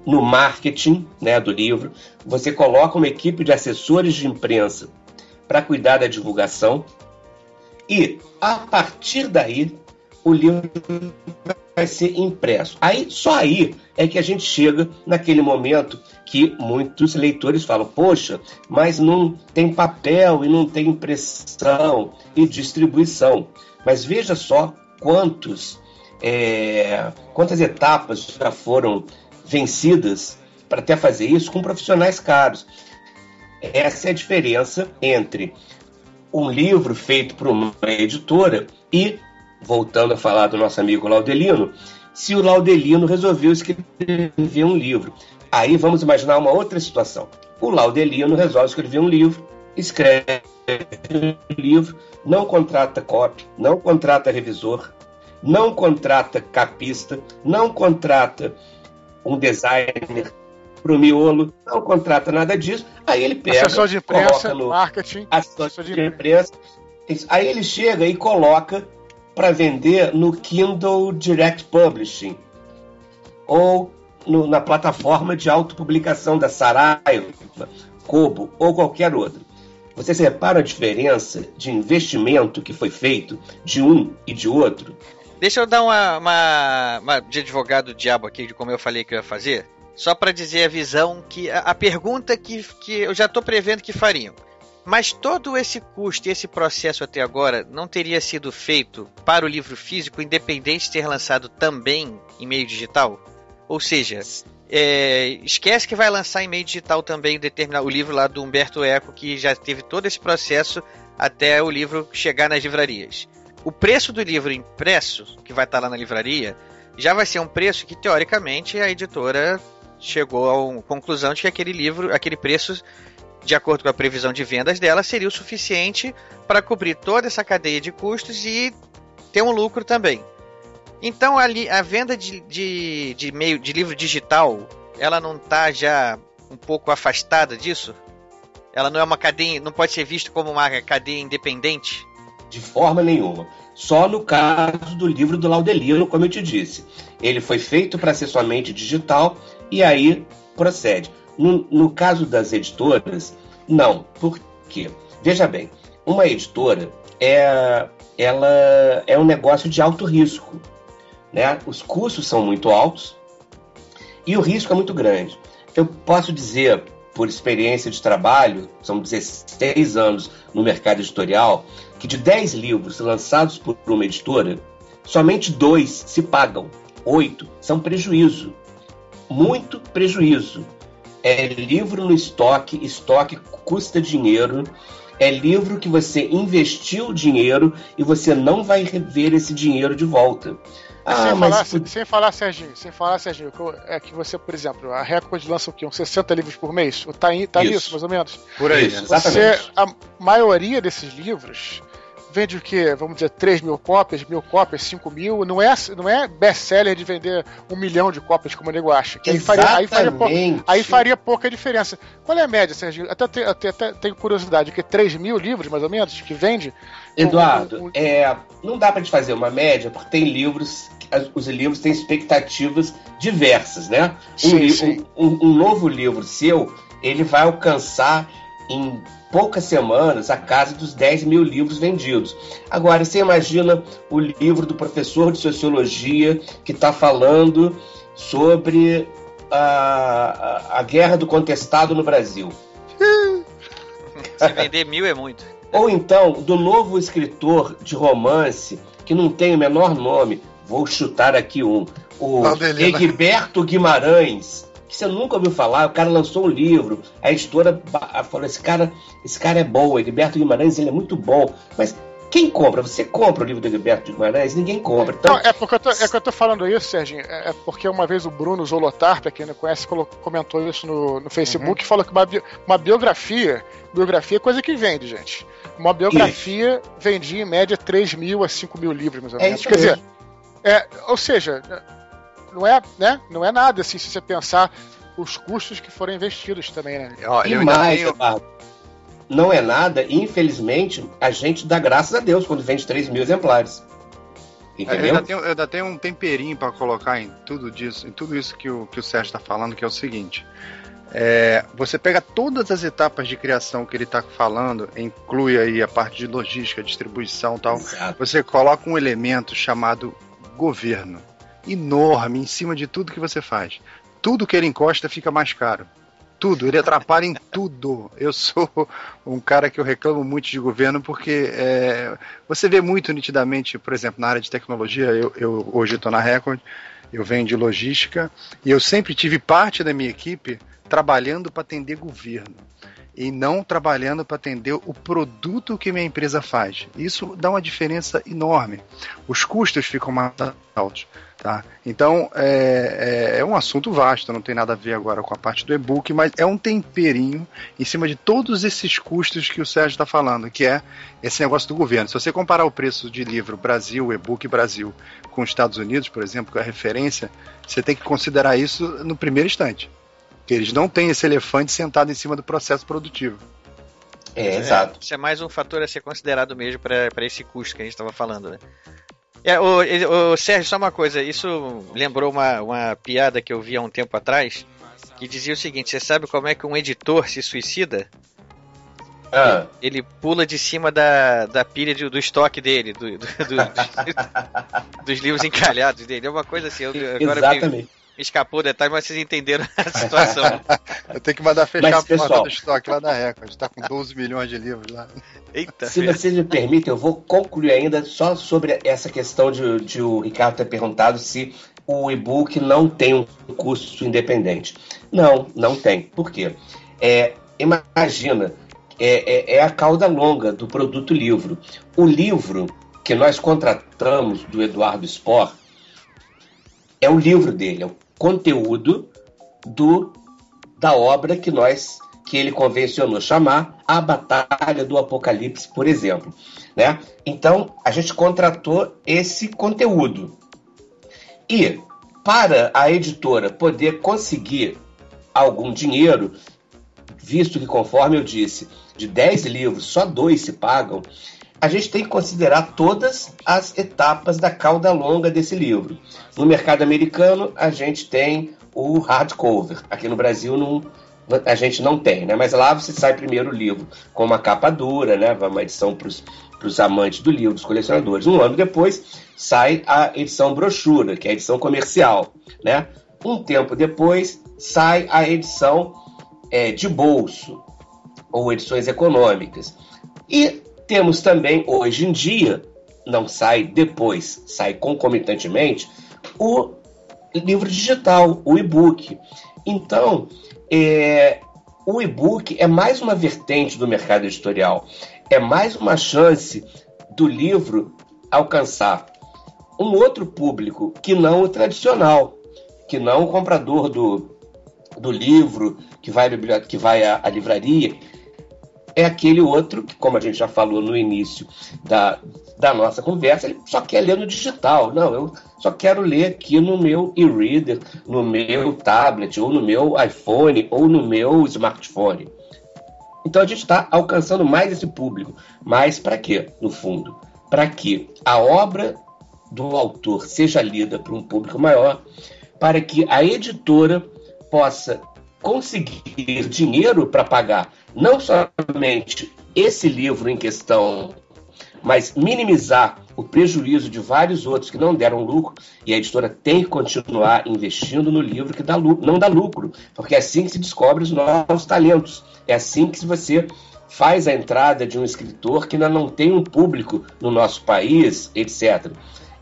no marketing né, do livro. Você coloca uma equipe de assessores de imprensa para cuidar da divulgação. E, a partir daí, o livro vai ser impresso. Aí, só aí é que a gente chega naquele momento que muitos leitores falam: poxa, mas não tem papel e não tem impressão e distribuição. Mas veja só quantos, é, quantas etapas já foram vencidas para até fazer isso com profissionais caros. Essa é a diferença entre um livro feito por uma editora e, voltando a falar do nosso amigo Laudelino, se o Laudelino resolveu escrever um livro. Aí vamos imaginar uma outra situação. O Laudelino resolve escrever um livro, escreve um livro, não contrata copy, não contrata revisor, não contrata capista, não contrata um designer para o miolo, não contrata nada disso. Aí ele pega. Assessor de imprensa, no, marketing. Assessor, assessor de, de imprensa. Aí ele chega e coloca para vender no Kindle Direct Publishing ou no, na plataforma de autopublicação da Saraiva, Kobo ou qualquer outra. Vocês reparam a diferença de investimento que foi feito de um e de outro? Deixa eu dar uma, uma, uma de advogado diabo aqui, de como eu falei que eu ia fazer. Só para dizer a visão que. A, a, pergunta que, que eu já estou prevendo que fariam. Mas todo esse custo e esse processo até agora não teria sido feito para o livro físico, independente de ter lançado também em meio digital? Ou seja, é, esquece que vai lançar em meio digital também o livro lá do Humberto Eco, que já teve todo esse processo até o livro chegar nas livrarias. O preço do livro impresso, que vai estar lá na livraria, já vai ser um preço que, teoricamente, a editora chegou à conclusão de que aquele livro, aquele preço, de acordo com a previsão de vendas dela, seria o suficiente para cobrir toda essa cadeia de custos e ter um lucro também. Então ali a venda de, de, de meio de livro digital, ela não está já um pouco afastada disso? Ela não é uma cadeia, não pode ser vista como uma cadeia independente? De forma nenhuma. Só no caso do livro do Laudelino, como eu te disse. Ele foi feito para ser somente digital e aí procede. No, no caso das editoras, não. Por quê? Veja bem, uma editora é, ela é um negócio de alto risco. Né? Os custos são muito altos e o risco é muito grande. Eu posso dizer, por experiência de trabalho, são 16 anos no mercado editorial, que de 10 livros lançados por uma editora, somente dois se pagam, oito são prejuízo. Muito prejuízo. É livro no estoque, estoque custa dinheiro. É livro que você investiu dinheiro e você não vai rever esse dinheiro de volta. Ah, sem, mas... falar, sem, sem, falar, Serginho, sem falar, Serginho, é que você, por exemplo, a Record lança o quê? Uns 60 livros por mês? Tá, tá isso. nisso, mais ou menos? Por aí, você, A maioria desses livros vende o quê? Vamos dizer, 3 mil cópias, mil cópias, 5 mil. Não é, não é best-seller de vender um milhão de cópias, como o nego acha. Que aí, faria, aí, faria pouca, aí faria pouca diferença. Qual é a média, Serginho? Até, até, até, até tenho curiosidade, que 3 mil livros, mais ou menos, que vende? Eduardo, um, um... É, não dá para te fazer uma média, porque tem livros, os livros têm expectativas diversas, né? Um, sim. um, um novo livro seu, ele vai alcançar em poucas semanas a casa dos 10 mil livros vendidos. Agora, você imagina o livro do professor de sociologia que está falando sobre a, a, a, guerra do contestado no Brasil. Se vender mil é muito. Ou então, do novo escritor de romance, que não tem o menor nome, vou chutar aqui um, o Egberto Guimarães, que você nunca ouviu falar, o cara lançou um livro, a editora falou, esse cara, esse cara é bom, Egberto Guimarães, ele é muito bom, mas quem compra? Você compra o livro do Egberto Guimarães? Ninguém compra. Então... Não, é porque eu tô, é que eu tô falando isso, Serginho, é, é porque uma vez o Bruno Zolotar, pra quem não conhece, comentou isso no, no Facebook, uhum. falou que uma, uma biografia, biografia é coisa que vende, gente. Uma biografia isso. vendia em média 3 mil a 5 mil livros, mais ou é menos. É Quer dizer, é, ou seja, não é, né? Não é nada assim se você pensar os custos que foram investidos também, né? e mais, tenho... não é nada, e infelizmente a gente dá graças a Deus quando vende 3 mil exemplares. Entendeu? Eu ainda tenho, eu ainda tenho um temperinho para colocar em tudo disso, em tudo isso que o, que o Sérgio está falando, que é o seguinte. É, você pega todas as etapas de criação que ele está falando, inclui aí a parte de logística, distribuição tal. Exato. Você coloca um elemento chamado governo enorme em cima de tudo que você faz. Tudo que ele encosta fica mais caro. Tudo, ele atrapalha em tudo. Eu sou um cara que eu reclamo muito de governo porque é, você vê muito nitidamente, por exemplo, na área de tecnologia, eu, eu hoje estou na Record, eu venho de logística e eu sempre tive parte da minha equipe trabalhando para atender governo e não trabalhando para atender o produto que minha empresa faz. Isso dá uma diferença enorme. Os custos ficam mais altos. Tá? Então é, é, é, um assunto vasto, não tem nada a ver agora com a parte do e-book, mas é um temperinho em cima de todos esses custos que o Sérgio está falando, que é esse negócio do governo. Se você comparar o preço de livro Brasil, e-book Brasil, com os Estados Unidos, por exemplo, que é a referência, você tem que considerar isso no primeiro instante. Que eles não têm esse elefante sentado em cima do processo produtivo. É, é exato. Isso é mais um fator a ser considerado mesmo para esse custo que a gente estava falando, né? É, o, o, Sérgio, só uma coisa, isso lembrou uma, uma piada que eu vi há um tempo atrás, que dizia o seguinte, você sabe como é que um editor se suicida? Ah. Ele, ele pula de cima da, da pilha de, do estoque dele, do, do, do, dos, dos, livros encalhados dele. É uma coisa assim. Eu, agora Exatamente escapou o detalhe, mas vocês entenderam a situação. Eu tenho que mandar fechar mas, a pessoal, porta do estoque lá na Record. Está com 12 milhões de livros lá. Eita. Se vocês me permitem, eu vou concluir ainda só sobre essa questão de, de o Ricardo ter perguntado se o e-book não tem um custo independente. Não, não tem. Por quê? É, imagina, é, é, é a cauda longa do produto livro. O livro que nós contratamos do Eduardo Sport é o livro dele, é o conteúdo do da obra que nós que ele convencionou chamar a Batalha do Apocalipse, por exemplo. Né? Então, a gente contratou esse conteúdo. E, para a editora poder conseguir algum dinheiro, visto que, conforme eu disse, de 10 livros, só dois se pagam, a gente tem que considerar todas as etapas da cauda longa desse livro. No mercado americano, a gente tem o hardcover. Aqui no Brasil não, a gente não tem, né? Mas lá você sai primeiro o livro com uma capa dura, né? Uma edição para os amantes do livro, os colecionadores. Um ano depois sai a edição brochura, que é a edição comercial, né? Um tempo depois sai a edição é, de bolso ou edições econômicas. E temos também hoje em dia, não sai depois, sai concomitantemente, o livro digital, o e-book. Então, é, o e-book é mais uma vertente do mercado editorial, é mais uma chance do livro alcançar um outro público que não o tradicional, que não o comprador do, do livro, que vai, que vai à, à livraria, é aquele outro que, como a gente já falou no início da, da nossa conversa, ele só quer ler no digital. Não, eu só quero ler aqui no meu e-reader, no meu tablet, ou no meu iPhone, ou no meu smartphone. Então a gente está alcançando mais esse público. Mas para quê, no fundo? Para que a obra do autor seja lida por um público maior, para que a editora possa conseguir dinheiro para pagar não somente esse livro em questão, mas minimizar o prejuízo de vários outros que não deram lucro, e a editora tem que continuar investindo no livro que dá lucro, não dá lucro, porque é assim que se descobre os novos talentos, é assim que você faz a entrada de um escritor que ainda não tem um público no nosso país, etc.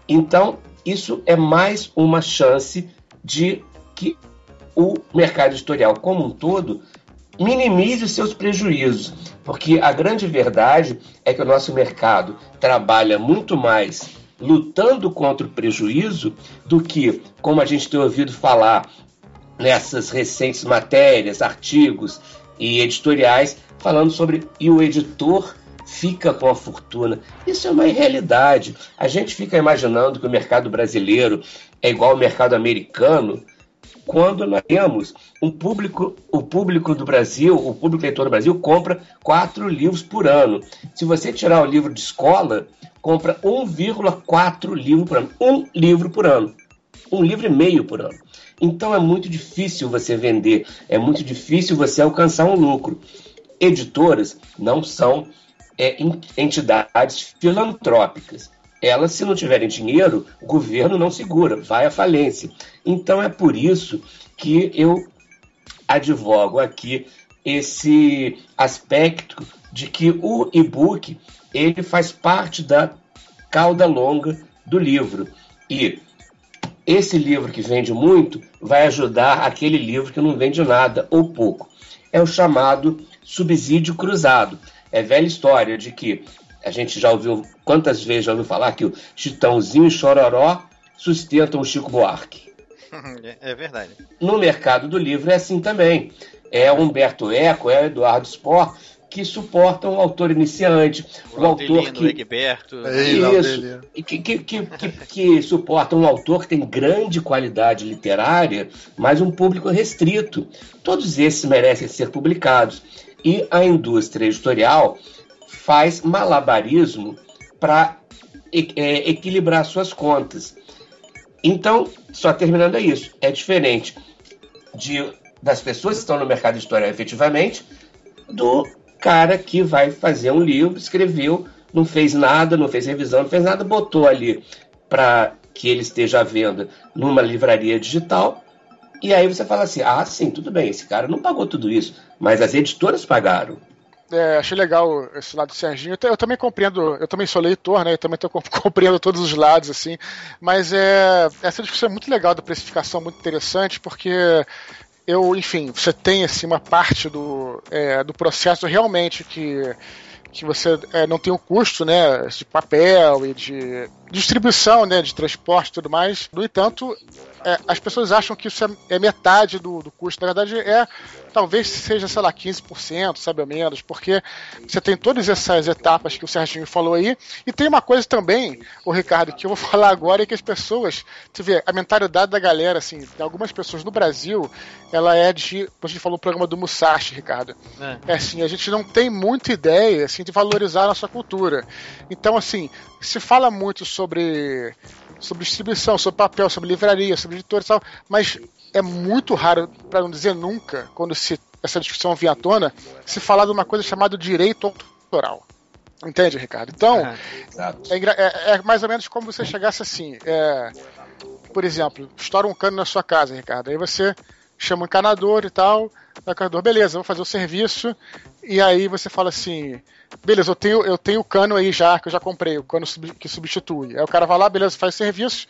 Então, isso é mais uma chance de que o mercado editorial como um todo minimize os seus prejuízos, porque a grande verdade é que o nosso mercado trabalha muito mais lutando contra o prejuízo do que, como a gente tem ouvido falar nessas recentes matérias, artigos e editoriais, falando sobre e o editor fica com a fortuna. Isso é uma irrealidade. A gente fica imaginando que o mercado brasileiro é igual ao mercado americano, quando nós temos um público, o público do Brasil, o público leitor do Brasil compra quatro livros por ano. Se você tirar o livro de escola, compra 1,4 livro por ano. Um livro por ano. Um livro e meio por ano. Então é muito difícil você vender, é muito difícil você alcançar um lucro. Editoras não são é, entidades filantrópicas elas, se não tiverem dinheiro, o governo não segura, vai à falência. Então é por isso que eu advogo aqui esse aspecto de que o e-book ele faz parte da cauda longa do livro. E esse livro que vende muito vai ajudar aquele livro que não vende nada ou pouco. É o chamado subsídio cruzado. É velha história de que a gente já ouviu, quantas vezes já ouviu falar que o Chitãozinho e Chororó sustentam o Chico Buarque? É verdade. No mercado do livro é assim também. É o Humberto Eco, é o Eduardo Spor, que suportam o autor iniciante, o, o autor que Egberto, isso, que, que, que, que, que suportam um autor que tem grande qualidade literária, mas um público restrito. Todos esses merecem ser publicados. E a indústria editorial faz malabarismo para é, equilibrar suas contas. Então, só terminando é isso. É diferente de, das pessoas que estão no mercado editorial efetivamente do cara que vai fazer um livro, escreveu, não fez nada, não fez revisão, não fez nada, botou ali para que ele esteja à venda numa livraria digital. E aí você fala assim: ah, sim, tudo bem, esse cara não pagou tudo isso, mas as editoras pagaram. É, achei legal esse lado do Serginho. Eu, também compreendo, eu também sou leitor, né? Eu também tô, compreendo todos os lados, assim. Mas é, essa discussão é muito legal da precificação, muito interessante, porque eu, enfim, você tem assim, uma parte do, é, do processo realmente que, que você é, não tem o custo né, de papel e de distribuição, né, de transporte e tudo mais. No entanto, é, as pessoas acham que isso é, é, metade do, do custo. Na verdade, é talvez seja, sei lá, 15%, sabe, ou menos, porque você tem todas essas etapas que o Serginho falou aí. E tem uma coisa também, o Ricardo, que eu vou falar agora, é que as pessoas, você vê, a mentalidade da galera, assim, algumas pessoas no Brasil, ela é de. A gente falou o programa do Musashi, Ricardo. É. é assim, a gente não tem muita ideia assim, de valorizar a nossa cultura. Então, assim, se fala muito sobre sobre distribuição, sobre papel, sobre livraria, sobre editores e tal, mas é muito raro, para não dizer nunca, quando se, essa discussão vem à tona, se falar de uma coisa chamada direito autoral. Entende, Ricardo? Então, é, é, é, mais ou menos como você chegasse assim. É, por exemplo, estoura um cano na sua casa, Ricardo. Aí você chama um encanador e tal. O encanador, beleza, vou fazer o serviço. E aí você fala assim: beleza, eu tenho, eu tenho o cano aí já, que eu já comprei, o cano que substitui. Aí o cara vai lá, beleza, faz serviço.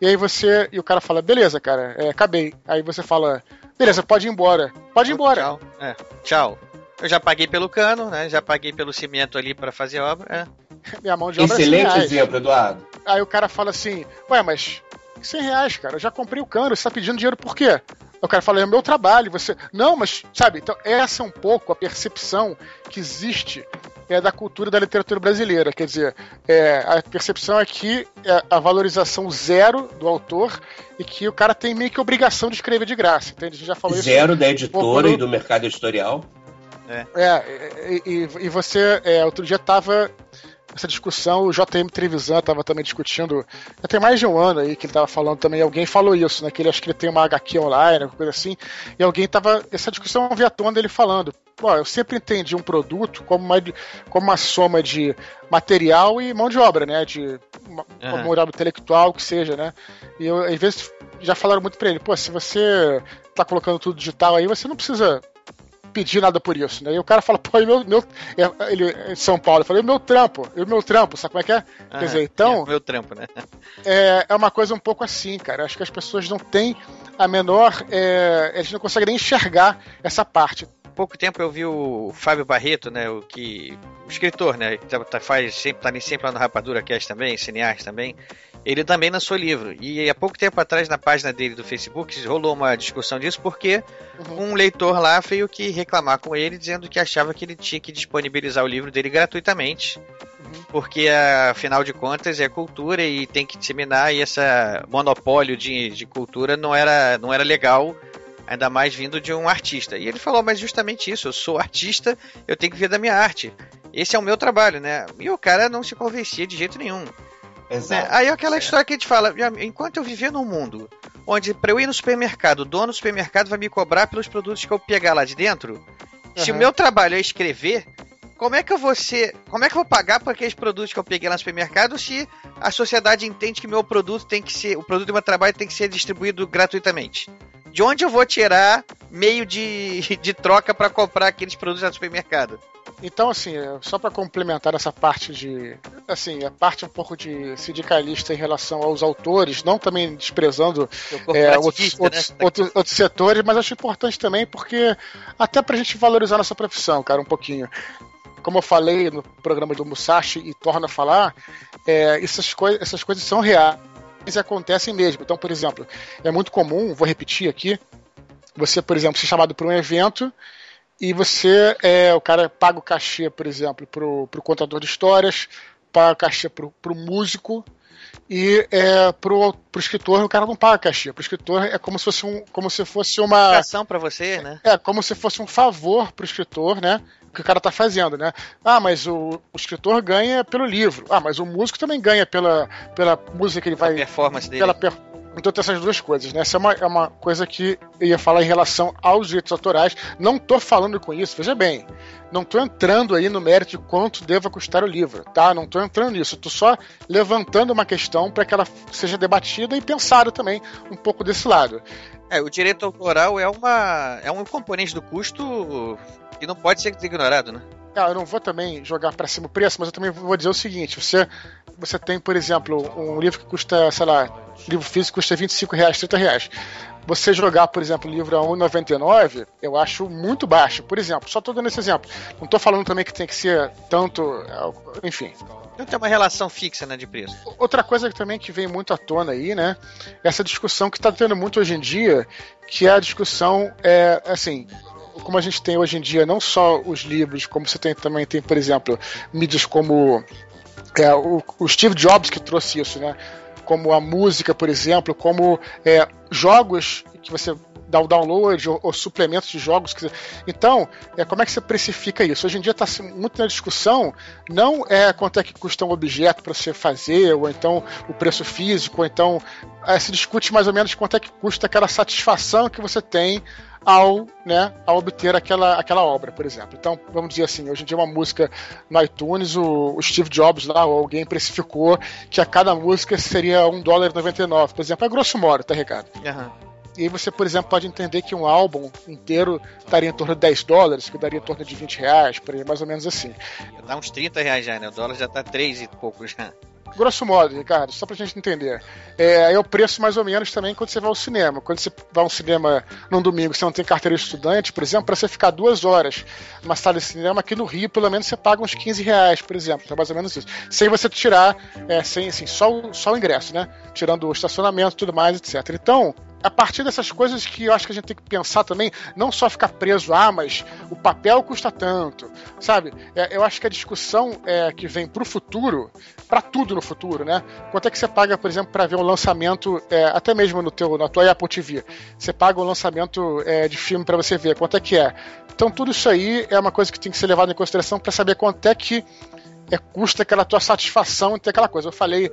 E aí você. E o cara fala, beleza, cara, é, acabei. Aí você fala, beleza, pode ir embora. Pode ir embora. Tchau. É, tchau. Eu já paguei pelo cano, né? Já paguei pelo cimento ali para fazer obra. É. Minha mão de obra é Excelente é exemplo, Eduardo. Aí o cara fala assim, ué, mas 100 reais, cara, eu já comprei o cano, você tá pedindo dinheiro por quê? O cara fala, é o meu trabalho, você. Não, mas, sabe, então essa é um pouco a percepção que existe é da cultura da literatura brasileira. Quer dizer, é, a percepção é que é a valorização zero do autor e que o cara tem meio que obrigação de escrever de graça. Entende? A gente já falou zero isso. da editora e do mercado editorial. É, é e, e, você, é, outro dia tava essa discussão, o JM Trevisan estava também discutindo, já tem mais de um ano aí que ele estava falando também, alguém falou isso, né, que ele acho que ele tem uma HQ online, coisa assim, e alguém tava, essa discussão via tona dele falando, pô, eu sempre entendi um produto como uma, como uma soma de material e mão de obra, né, de uma, uhum. mão de obra intelectual, que seja, né, e eu, às vezes já falaram muito para ele, pô, se você tá colocando tudo digital aí, você não precisa pedir nada por isso, né? E o cara fala, pô, meu, meu é, ele em São Paulo, eu falei, o meu trampo, o meu trampo, sabe como é que é? Quer dizer, então. É, meu trampo, né? É, é uma coisa um pouco assim, cara. Acho que as pessoas não têm a menor. É, eles não conseguem nem enxergar essa parte pouco tempo eu vi o Fábio Barreto, né, o que o escritor, né, que tá, faz sempre tá sempre lá no Rapadura Cast também, cineasta também ele também lançou livro. E há pouco tempo atrás, na página dele do Facebook, rolou uma discussão disso, porque uhum. um leitor lá veio que reclamar com ele, dizendo que achava que ele tinha que disponibilizar o livro dele gratuitamente. Uhum. Porque, afinal de contas, é cultura e tem que disseminar, e esse monopólio de, de cultura não era, não era legal ainda mais vindo de um artista. E ele falou, mas justamente isso, eu sou artista, eu tenho que ver da minha arte. Esse é o meu trabalho, né? E o cara não se convencia de jeito nenhum. Exato. Né? Aí é aquela história que a gente fala, enquanto eu viver num mundo onde para eu ir no supermercado, o dono do supermercado vai me cobrar pelos produtos que eu pegar lá de dentro, uhum. se o meu trabalho é escrever, como é que eu vou ser, como é que eu vou pagar por aqueles produtos que eu peguei lá no supermercado se a sociedade entende que meu produto tem que ser, o produto do meu trabalho tem que ser distribuído gratuitamente? De onde eu vou tirar meio de, de troca para comprar aqueles produtos no supermercado? Então, assim, só para complementar essa parte de. Assim, a parte um pouco de sindicalista em relação aos autores, não também desprezando é, outros, né? outros, outros, outros, setores, mas acho importante também porque até pra gente valorizar nossa profissão, cara, um pouquinho. Como eu falei no programa do Musashi e torna a falar, é, essas, coi essas coisas são reais e acontecem mesmo. Então, por exemplo, é muito comum, vou repetir aqui, você, por exemplo, ser chamado para um evento e você, é, o cara paga o cachê, por exemplo, pro, pro contador de histórias, paga o cachê pro, pro músico, e é, pro, pro escritor o cara não paga cachê. Pro escritor é como se fosse, um, como se fosse uma. Ação para você, né? É, como se fosse um favor pro escritor, né? que o cara tá fazendo, né? Ah, mas o, o, escritor ganha pelo livro. Ah, mas o músico também ganha pela, pela música que ele vai. A performance dele. Pela então tem essas duas coisas, né? Essa é uma, é uma coisa que eu ia falar em relação aos direitos autorais. Não tô falando com isso, veja bem. Não tô entrando aí no mérito de quanto deva custar o livro, tá? Não tô entrando nisso. Tô só levantando uma questão para que ela seja debatida e pensada também um pouco desse lado. É, o direito autoral é, uma, é um componente do custo que não pode ser ignorado, né? Ah, eu não vou também jogar para cima o preço, mas eu também vou dizer o seguinte: você, você tem, por exemplo, um livro que custa, sei lá, livro físico custa 25 reais, 30 reais. Você jogar, por exemplo, o livro a 1,99, eu acho muito baixo. Por exemplo, só estou dando esse exemplo. Não estou falando também que tem que ser tanto. Enfim. Não tem uma relação fixa, né, de preço. Outra coisa que também que vem muito à tona aí, né? Essa discussão que está tendo muito hoje em dia, que é a discussão, é, assim, como a gente tem hoje em dia não só os livros, como você tem também tem, por exemplo, mídias como é, o, o, Steve Jobs que trouxe isso, né? Como a música, por exemplo, como é, jogos que você dá o download ou, ou suplementos de jogos. Que... Então, é, como é que você precifica isso? Hoje em dia está muito na discussão, não é quanto é que custa um objeto para você fazer, ou então o preço físico, ou então é, se discute mais ou menos quanto é que custa aquela satisfação que você tem ao, né, ao obter aquela, aquela obra, por exemplo. Então, vamos dizer assim, hoje em dia uma música no iTunes, o, o Steve Jobs lá, ou alguém precificou que a cada música seria um dólar por exemplo, é grosso modo, tá, Ricardo? Uhum. E aí você, por exemplo, pode entender que um álbum inteiro estaria em torno de 10 dólares, que daria em torno de 20 reais, por aí, mais ou menos assim. Dá uns 30 reais já, né? O dólar já tá 3 e pouco já. Grosso modo, Ricardo, só pra gente entender. É, é o preço mais ou menos também quando você vai ao cinema. Quando você vai ao cinema num domingo, você não tem carteira de estudante, por exemplo, para você ficar duas horas numa sala de cinema aqui no Rio, pelo menos você paga uns 15 reais, por exemplo. É mais ou menos isso. Sem você tirar, é, sem, assim, só, só o ingresso, né? Tirando o estacionamento e tudo mais, etc. Então, a partir dessas coisas que eu acho que a gente tem que pensar também, não só ficar preso, ah, mas o papel custa tanto, sabe? É, eu acho que a discussão é, que vem pro futuro, para tudo no futuro, né? Quanto é que você paga, por exemplo, para ver um lançamento, é, até mesmo no teu, na tua Apple TV, você paga um lançamento é, de filme para você ver, quanto é que é? Então tudo isso aí é uma coisa que tem que ser levado em consideração para saber quanto é que é, custa aquela tua satisfação em ter aquela coisa. Eu falei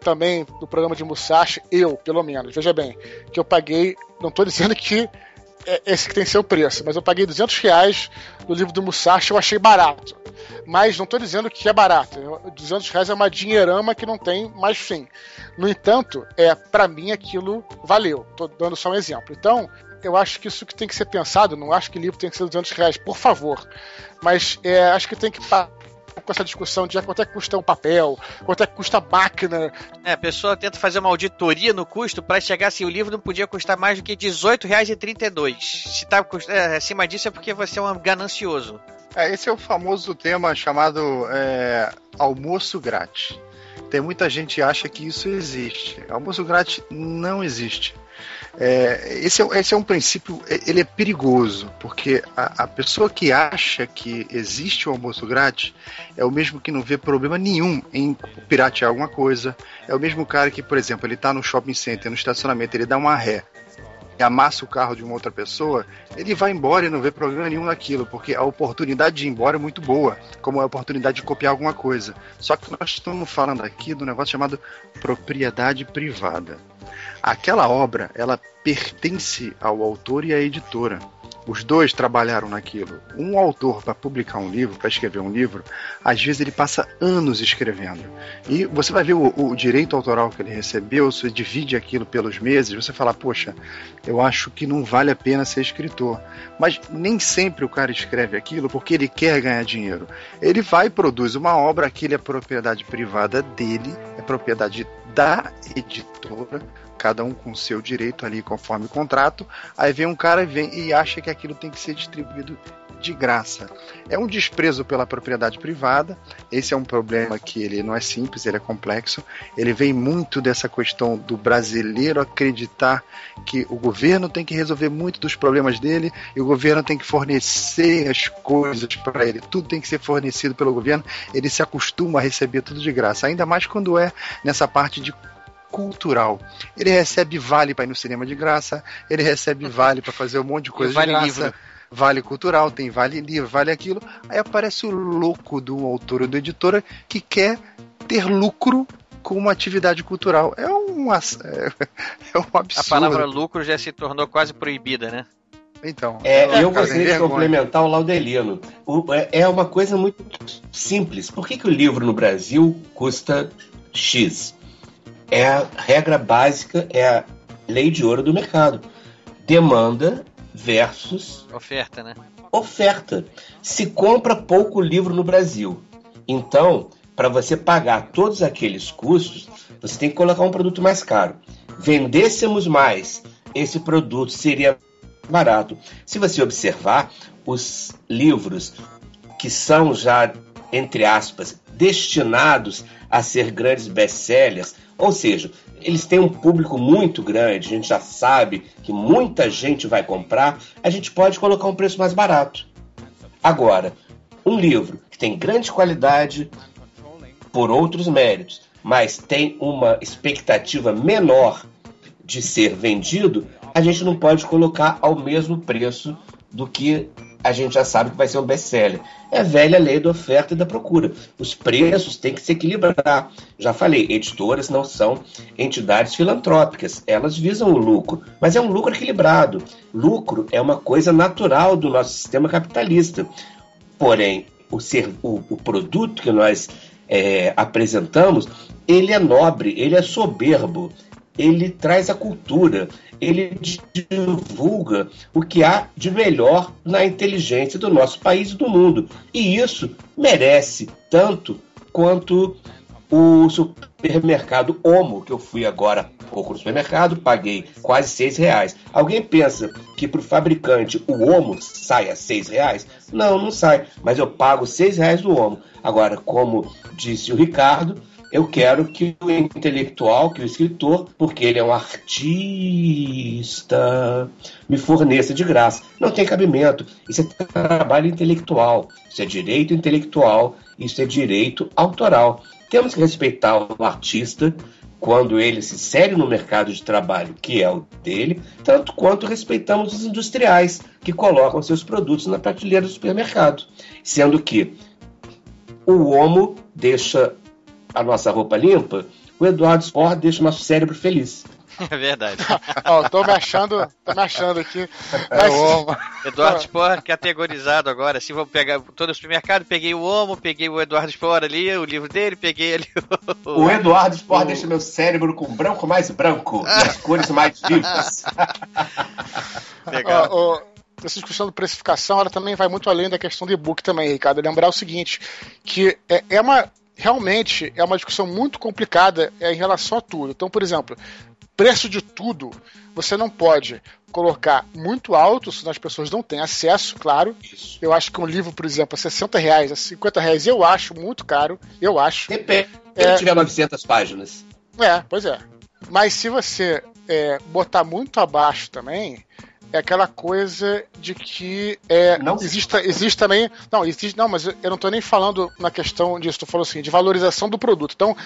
também do programa de Musashi, eu, pelo menos, veja bem, que eu paguei, não estou dizendo que é esse que tem seu preço, mas eu paguei 200 reais no livro do Musashi, eu achei barato. Mas não estou dizendo que é barato. 200 reais é uma dinheirama que não tem mais fim. No entanto, é para mim aquilo valeu. Estou dando só um exemplo. Então, eu acho que isso que tem que ser pensado. Não acho que livro tem que ser 200 reais, por favor. Mas é, acho que tem que com essa discussão de quanto é que custa um papel, quanto é que custa a máquina. É, a pessoa tenta fazer uma auditoria no custo para chegar assim, o livro não podia custar mais do que R$18,32. Se tá é, acima disso é porque você é um ganancioso. É, esse é o famoso tema chamado é, almoço grátis. Tem muita gente que acha que isso existe. Almoço grátis não existe. É, esse, é, esse é um princípio, é, ele é perigoso, porque a, a, pessoa que acha que existe o almoço grátis é o mesmo que não vê problema nenhum em piratear alguma coisa. É o mesmo cara que, por exemplo, ele está no shopping center, no estacionamento, ele dá uma ré amassa o carro de uma outra pessoa, ele vai embora e não vê problema nenhum naquilo, porque a oportunidade de ir embora é muito boa, como a oportunidade de copiar alguma coisa. Só que nós estamos falando aqui do negócio chamado propriedade privada. Aquela obra, ela pertence ao autor e à editora. Os dois trabalharam naquilo. Um autor, para publicar um livro, para escrever um livro, às vezes ele passa anos escrevendo. E você vai ver o, o, direito autoral que ele recebeu, você divide aquilo pelos meses, você fala, poxa, eu acho que não vale a pena ser escritor. Mas nem sempre o cara escreve aquilo porque ele quer ganhar dinheiro. Ele vai e produz uma obra, aquilo é propriedade privada dele, é propriedade da editora, cada um com seu direito ali conforme o contrato. Aí vem um cara e, vem, e acha que aquilo tem que ser distribuído de graça. É um desprezo pela propriedade privada. Esse é um problema que ele não é simples, ele é complexo. Ele vem muito dessa questão do brasileiro acreditar que o governo tem que resolver muito dos problemas dele e o governo tem que fornecer as coisas para ele. Tudo tem que ser fornecido pelo governo. Ele se acostuma a receber tudo de graça, ainda mais quando é nessa parte de cultural. Ele recebe vale para ir no cinema de graça, ele recebe vale para fazer um monte de coisa vale de graça. Livro. Vale cultural, tem vale livro, vale aquilo. Aí aparece o louco do autor ou da editora que quer ter lucro com uma atividade cultural. É um, é, é um absurdo. A palavra lucro já se tornou quase proibida, né? Então. É, eu gostaria de complementar o Laudelino. O, é, é uma coisa muito simples. Por que, que o livro no Brasil custa X? É a regra básica, é a lei de ouro do mercado. Demanda versus oferta, né? Oferta. Se compra pouco livro no Brasil. Então, para você pagar todos aqueles custos, você tem que colocar um produto mais caro. Vendêssemos mais, esse produto seria barato. Se você observar, os livros que são já, entre aspas, destinados a ser grandes best-sellers, ou seja, eles têm um público muito grande, a gente já sabe que muita gente vai comprar, a gente pode colocar um preço mais barato. Agora, um livro que tem grande qualidade por outros méritos, mas tem uma expectativa menor de ser vendido, a gente não pode colocar ao mesmo preço do que a gente já sabe que vai ser um best-seller. É a velha lei da oferta e da procura. Os preços têm que se equilibrar. Já falei, editoras não são entidades filantrópicas, elas visam o lucro, mas é um lucro equilibrado. Lucro é uma coisa natural do nosso sistema capitalista. Porém, o, ser, o, o produto que nós é, apresentamos, ele é nobre, ele é soberbo, ele traz a cultura, ele divulga o que há de melhor na inteligência do nosso país e do mundo. E isso merece tanto quanto o supermercado Omo, que eu fui agora pouco no supermercado, paguei quase seis reais. Alguém pensa que para o fabricante o Omo sai a seis reais? Não, não sai, mas eu pago seis reais do Omo. Agora, como disse o Ricardo, eu quero que o intelectual, que o escritor, porque ele é um artista, me forneça de graça. Não tem cabimento. Isso é trabalho intelectual, isso é direito intelectual, isso é direito autoral. Temos que respeitar o artista quando ele se insere no mercado de trabalho que é o dele, tanto quanto respeitamos os industriais que colocam seus produtos na prateleira do supermercado. Sendo que o homo deixa a nossa roupa limpa, o Eduardo Sport deixa o nosso cérebro feliz. É verdade. Ó, tô me achando, tô me achando aqui. Mas... Eduardo Spor categorizado agora. Se vou pegar todo o supermercado, peguei o Omo, peguei o Eduardo Spor ali, o livro dele, peguei ali o. O Eduardo Spor o... deixa meu cérebro com branco mais branco e as cores mais vivas. Legal. Ó, ó, essa discussão de precificação ela também vai muito além da questão do e-book também, Ricardo. Lembrar o seguinte, que é, é uma realmente é uma discussão muito complicada é, em relação a tudo. Então, por exemplo, preço de tudo você não pode colocar muito alto, senão as pessoas não têm acesso, claro. Isso. Eu acho que um livro, por exemplo, a 60 reais, a 50 reais, eu acho muito caro. Eu acho. Depende. Se tiver 900 páginas. É, pois é. Mas se você é, botar muito abaixo também, é aquela coisa de que é, não. Existe, existe também. Não, existe. Não, mas eu não estou nem falando na questão disso, estou falando assim, de valorização do produto. Então,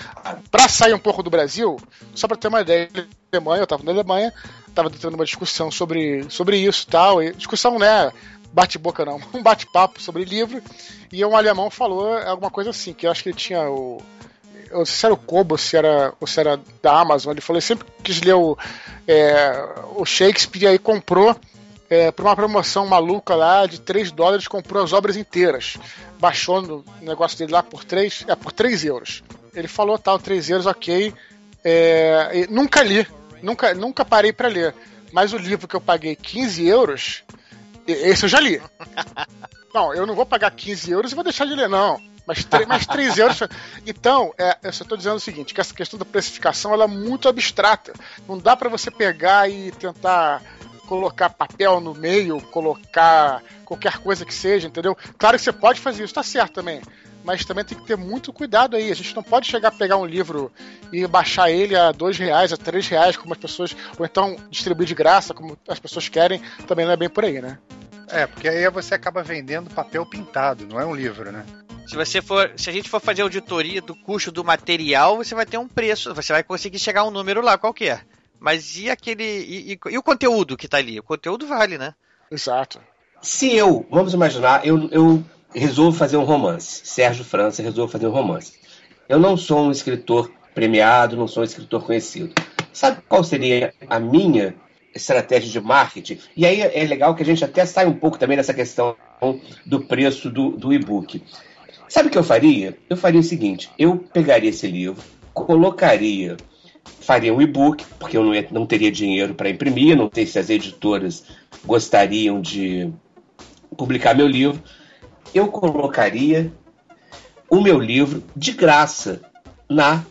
para sair um pouco do Brasil, só para ter uma ideia, Alemanha, eu estava na Alemanha, estava tendo uma discussão sobre, sobre isso tal, e discussão, né? Bate-boca não, um bate-papo sobre livro, e um alemão falou alguma coisa assim, que eu acho que ele tinha o eu não sei se era o Kobo, se era, ou se era da Amazon, ele falou, sempre quis ler o, é, o Shakespeare aí comprou é, por uma promoção maluca lá de 3 dólares, comprou as obras inteiras. Baixou no negócio dele lá por 3, é, por 3 euros. Ele falou tal, 3 euros, ok. É, nunca li, nunca, nunca parei para ler. Mas o livro que eu paguei 15 euros, esse eu já li. Não, eu não vou pagar 15 euros e vou deixar de ler, não. Mas, mas 3 euros. Então, é, eu só estou dizendo o seguinte: que essa questão da precificação ela é muito abstrata. Não dá para você pegar e tentar colocar papel no meio, colocar qualquer coisa que seja, entendeu? Claro que você pode fazer isso, tá certo também. Mas também tem que ter muito cuidado aí. A gente não pode chegar a pegar um livro e baixar ele a dois reais, a três reais, como as pessoas. Ou então distribuir de graça, como as pessoas querem. Também não é bem por aí, né? É, porque aí você acaba vendendo papel pintado, não é um livro, né? Se você for, se a gente for fazer auditoria do custo do material, você vai ter um preço, você vai conseguir chegar a um número lá qualquer. Mas e aquele e, e, e o conteúdo que está ali? O conteúdo vale, né? Exato. Se eu, vamos imaginar, eu, eu resolvo fazer um romance. Sérgio França resolve fazer um romance. Eu não sou um escritor premiado, não sou um escritor conhecido. Sabe qual seria a minha estratégia de marketing? E aí é legal que a gente até sai um pouco também dessa questão do preço do, do e-book. Sabe o que eu faria? Eu faria o seguinte: eu pegaria esse livro, colocaria, faria um e-book, porque eu não, ia, não teria dinheiro para imprimir, não sei se as editoras gostariam de publicar meu livro. Eu colocaria o meu livro de graça na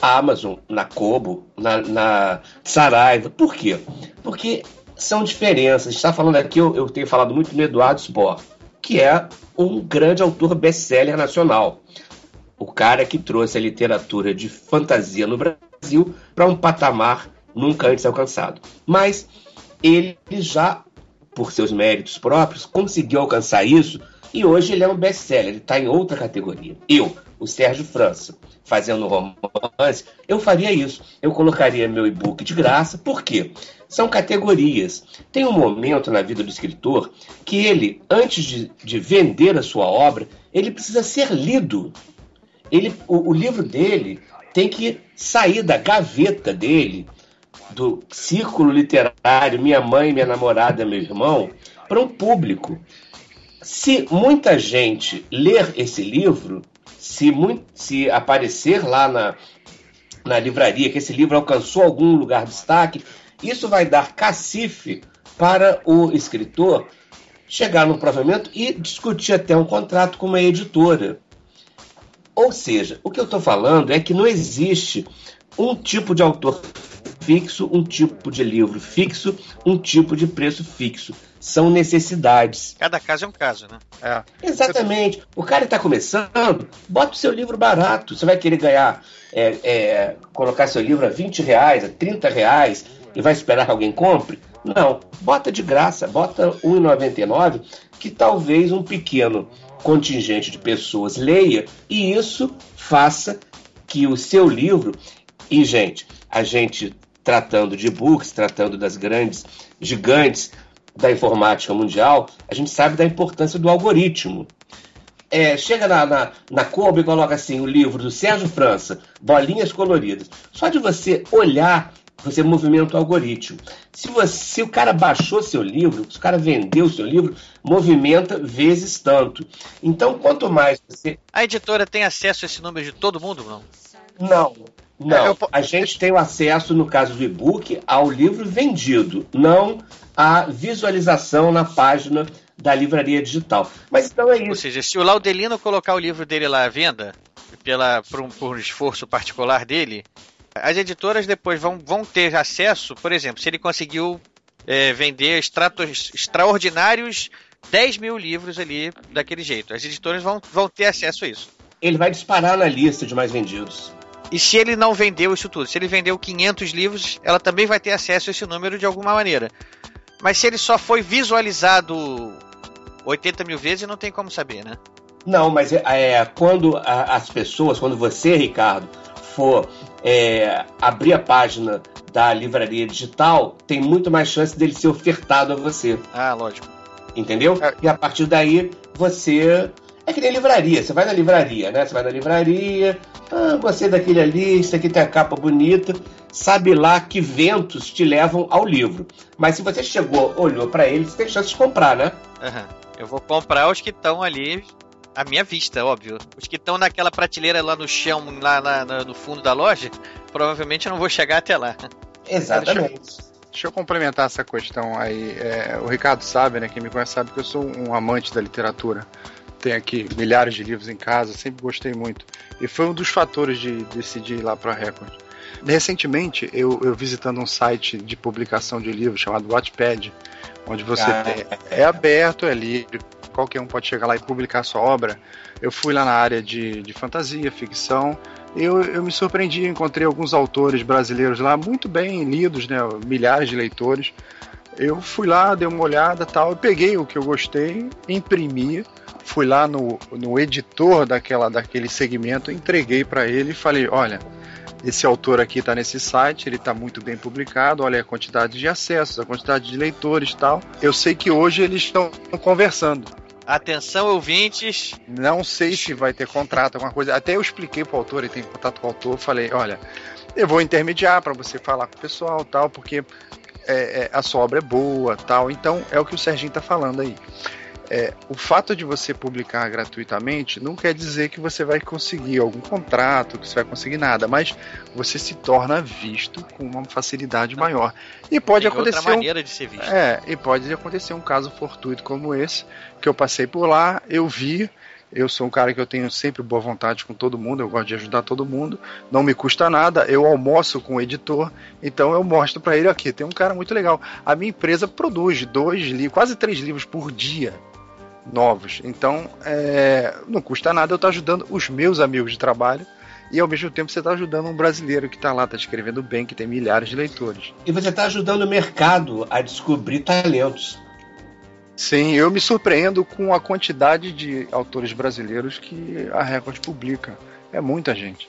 Amazon, na Kobo, na, na Saraiva. Por quê? Porque são diferenças. Está falando aqui, eu, eu tenho falado muito no Eduardo Spor, que é um grande autor best-seller nacional. O cara que trouxe a literatura de fantasia no Brasil para um patamar nunca antes alcançado. Mas ele já, por seus méritos próprios, conseguiu alcançar isso e hoje ele é um best-seller, ele está em outra categoria. Eu, o Sérgio França, fazendo romance, eu faria isso. Eu colocaria meu e-book de graça, por quê? São categorias. Tem um momento na vida do escritor que ele, antes de, de vender a sua obra, ele precisa ser lido. Ele, o, o livro dele tem que sair da gaveta dele, do círculo literário, minha mãe, minha namorada, meu irmão, para um público. Se muita gente ler esse livro, se, muito, se aparecer lá na, na livraria que esse livro alcançou algum lugar de destaque, isso vai dar cacife para o escritor chegar no provimento e discutir até um contrato com uma editora. Ou seja, o que eu estou falando é que não existe um tipo de autor fixo, um tipo de livro fixo, um tipo de preço fixo. São necessidades. Cada caso é um caso, né? É. Exatamente. O cara está começando, bota o seu livro barato. Você vai querer ganhar, é, é, colocar seu livro a 20 reais, a 30 reais e vai esperar que alguém compre? Não. Bota de graça, bota R$ 1,99 que talvez um pequeno contingente de pessoas leia e isso faça que o seu livro. E, gente, a gente tratando de books, tratando das grandes gigantes da informática mundial, a gente sabe da importância do algoritmo. É, chega na, na, na Kobo e coloca assim o livro do Sérgio França, bolinhas coloridas. Só de você olhar, você movimenta o algoritmo. Se, você, se o cara baixou seu livro, se o cara vendeu seu livro, movimenta vezes tanto. Então, quanto mais você. A editora tem acesso a esse número de todo mundo, não? Não. Não, eu... a gente tem o acesso, no caso do e-book, ao livro vendido, não à visualização na página da livraria digital. Mas então é isso. Ou seja, se o Laudelino colocar o livro dele lá à venda, pela, por, um, por um esforço particular dele, as editoras depois vão, vão ter acesso, por exemplo, se ele conseguiu é, vender extratos, extraordinários 10 mil livros ali daquele jeito. As editoras vão, vão ter acesso a isso. Ele vai disparar na lista de mais vendidos. E se ele não vendeu isso tudo, se ele vendeu 500 livros, ela também vai ter acesso a esse número de alguma maneira. Mas se ele só foi visualizado 80 mil vezes, não tem como saber, né? Não, mas é, é quando as pessoas, quando você, Ricardo, for é, abrir a página da livraria digital, tem muito mais chance dele ser ofertado a você. Ah, lógico. Entendeu? É. E a partir daí você. É que nem livraria. Você vai na livraria, né? Você vai na livraria, ah, gostei daquele ali, isso aqui tem a capa bonita. Sabe lá que ventos te levam ao livro. Mas se você chegou, olhou para ele, você tem chance de comprar, né? Uhum. Eu vou comprar os que estão ali à minha vista, óbvio. Os que estão naquela prateleira lá no chão, lá na, na, no fundo da loja, provavelmente eu não vou chegar até lá. Exatamente. Deixa eu, deixa eu complementar essa questão aí. É, o Ricardo sabe, né? Quem me conhece sabe que eu sou um amante da literatura tenho aqui milhares de livros em casa, sempre gostei muito. E foi um dos fatores de decidir ir lá para a Record. Recentemente, eu, eu, visitando um site de publicação de livros chamado Wattpad, onde você ah, tem, é aberto, é livre, qualquer um pode chegar lá e publicar sua obra. Eu fui lá na área de, de fantasia, ficção, eu, eu me surpreendi, encontrei alguns autores brasileiros lá muito bem lidos, né, milhares de leitores. Eu fui lá, dei uma olhada tal, peguei o que eu gostei, imprimi, fui lá no, no editor daquela, daquele segmento, entreguei para ele e falei: olha, esse autor aqui está nesse site, ele está muito bem publicado, olha a quantidade de acessos, a quantidade de leitores tal. Eu sei que hoje eles estão conversando. Atenção, ouvintes. Não sei se vai ter contrato, alguma coisa. Até eu expliquei para o autor, ele tem contato com o autor, falei, olha, eu vou intermediar para você falar com o pessoal tal, porque é, é, a sua obra é boa tal. Então é o que o Serginho está falando aí é, o fato de você publicar gratuitamente não quer dizer que você vai conseguir algum contrato, que você vai conseguir nada, mas você se torna visto com uma facilidade não. maior. E pode Tem acontecer outra maneira um, de ser visto. É, e pode acontecer um caso fortuito como esse, que eu passei por lá, eu vi Eu sou um cara que eu tenho sempre boa vontade com todo mundo, eu gosto de ajudar todo mundo, não me custa nada, eu almoço com o editor, então eu mostro para ele aqui, tem um cara muito legal. A minha empresa produz dois livros, quase três livros por dia novos. Então, é, não custa nada eu estar ajudando os meus amigos de trabalho e ao mesmo tempo você está ajudando um brasileiro que está lá, está escrevendo bem, que tem milhares de leitores. E você está ajudando o mercado a descobrir talentos. Sim, eu me surpreendo com a quantidade de autores brasileiros que a Record publica. É muita gente.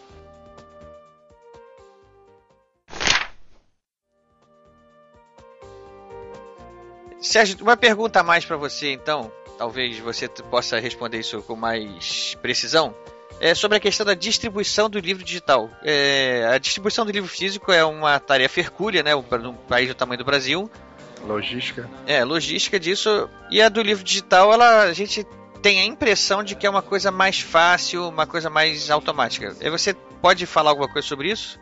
Sérgio, uma pergunta a mais para você, então. Talvez você possa responder isso com mais precisão. É sobre a questão da distribuição do livro digital. É, a distribuição do livro físico é uma tarefa hercúlea, né? Num país do tamanho do Brasil. Logística. É, logística disso. E a do livro digital, ela, a gente tem a impressão de que é uma coisa mais fácil, uma coisa mais automática. E você pode falar alguma coisa sobre isso?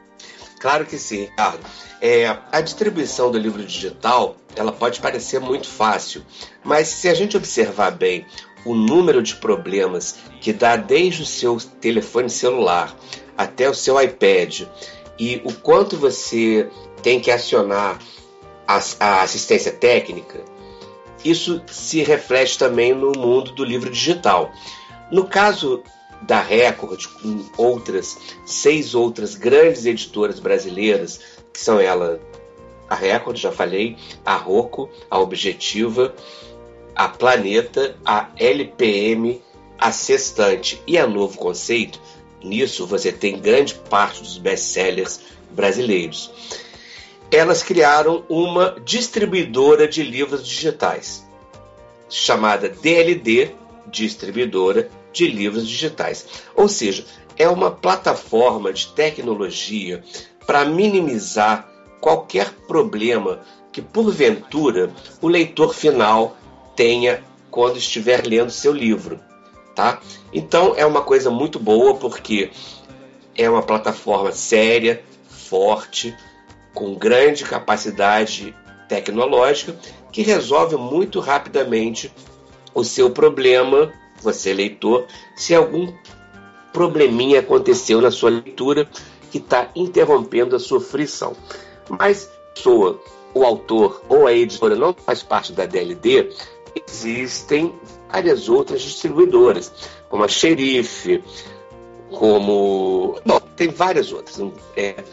Claro que sim, Ricardo. É, a distribuição do livro digital ela pode parecer muito fácil, mas se a gente observar bem o número de problemas que dá desde o seu telefone celular até o seu iPad e o quanto você tem que acionar a, a assistência técnica, isso se reflete também no mundo do livro digital. No caso da Record, com outras seis outras grandes editoras brasileiras, que são ela a Record, já falei, a Rocco, a Objetiva, a Planeta, a LPM, a Sextante e a Novo Conceito, nisso você tem grande parte dos best-sellers brasileiros. Elas criaram uma distribuidora de livros digitais, chamada DLD, Distribuidora de Livros Digitais. Ou seja, é uma plataforma de tecnologia para minimizar qualquer problema que porventura o leitor final tenha quando estiver lendo seu livro, tá? Então é uma coisa muito boa porque é uma plataforma séria, forte, com grande capacidade tecnológica que resolve muito rapidamente o seu problema, você leitor, se algum probleminha aconteceu na sua leitura que está interrompendo a sua frição. Mas pessoa, o autor ou a editora não faz parte da DLD, existem várias outras distribuidoras, como a Xerife, como. Bom, tem várias outras. É,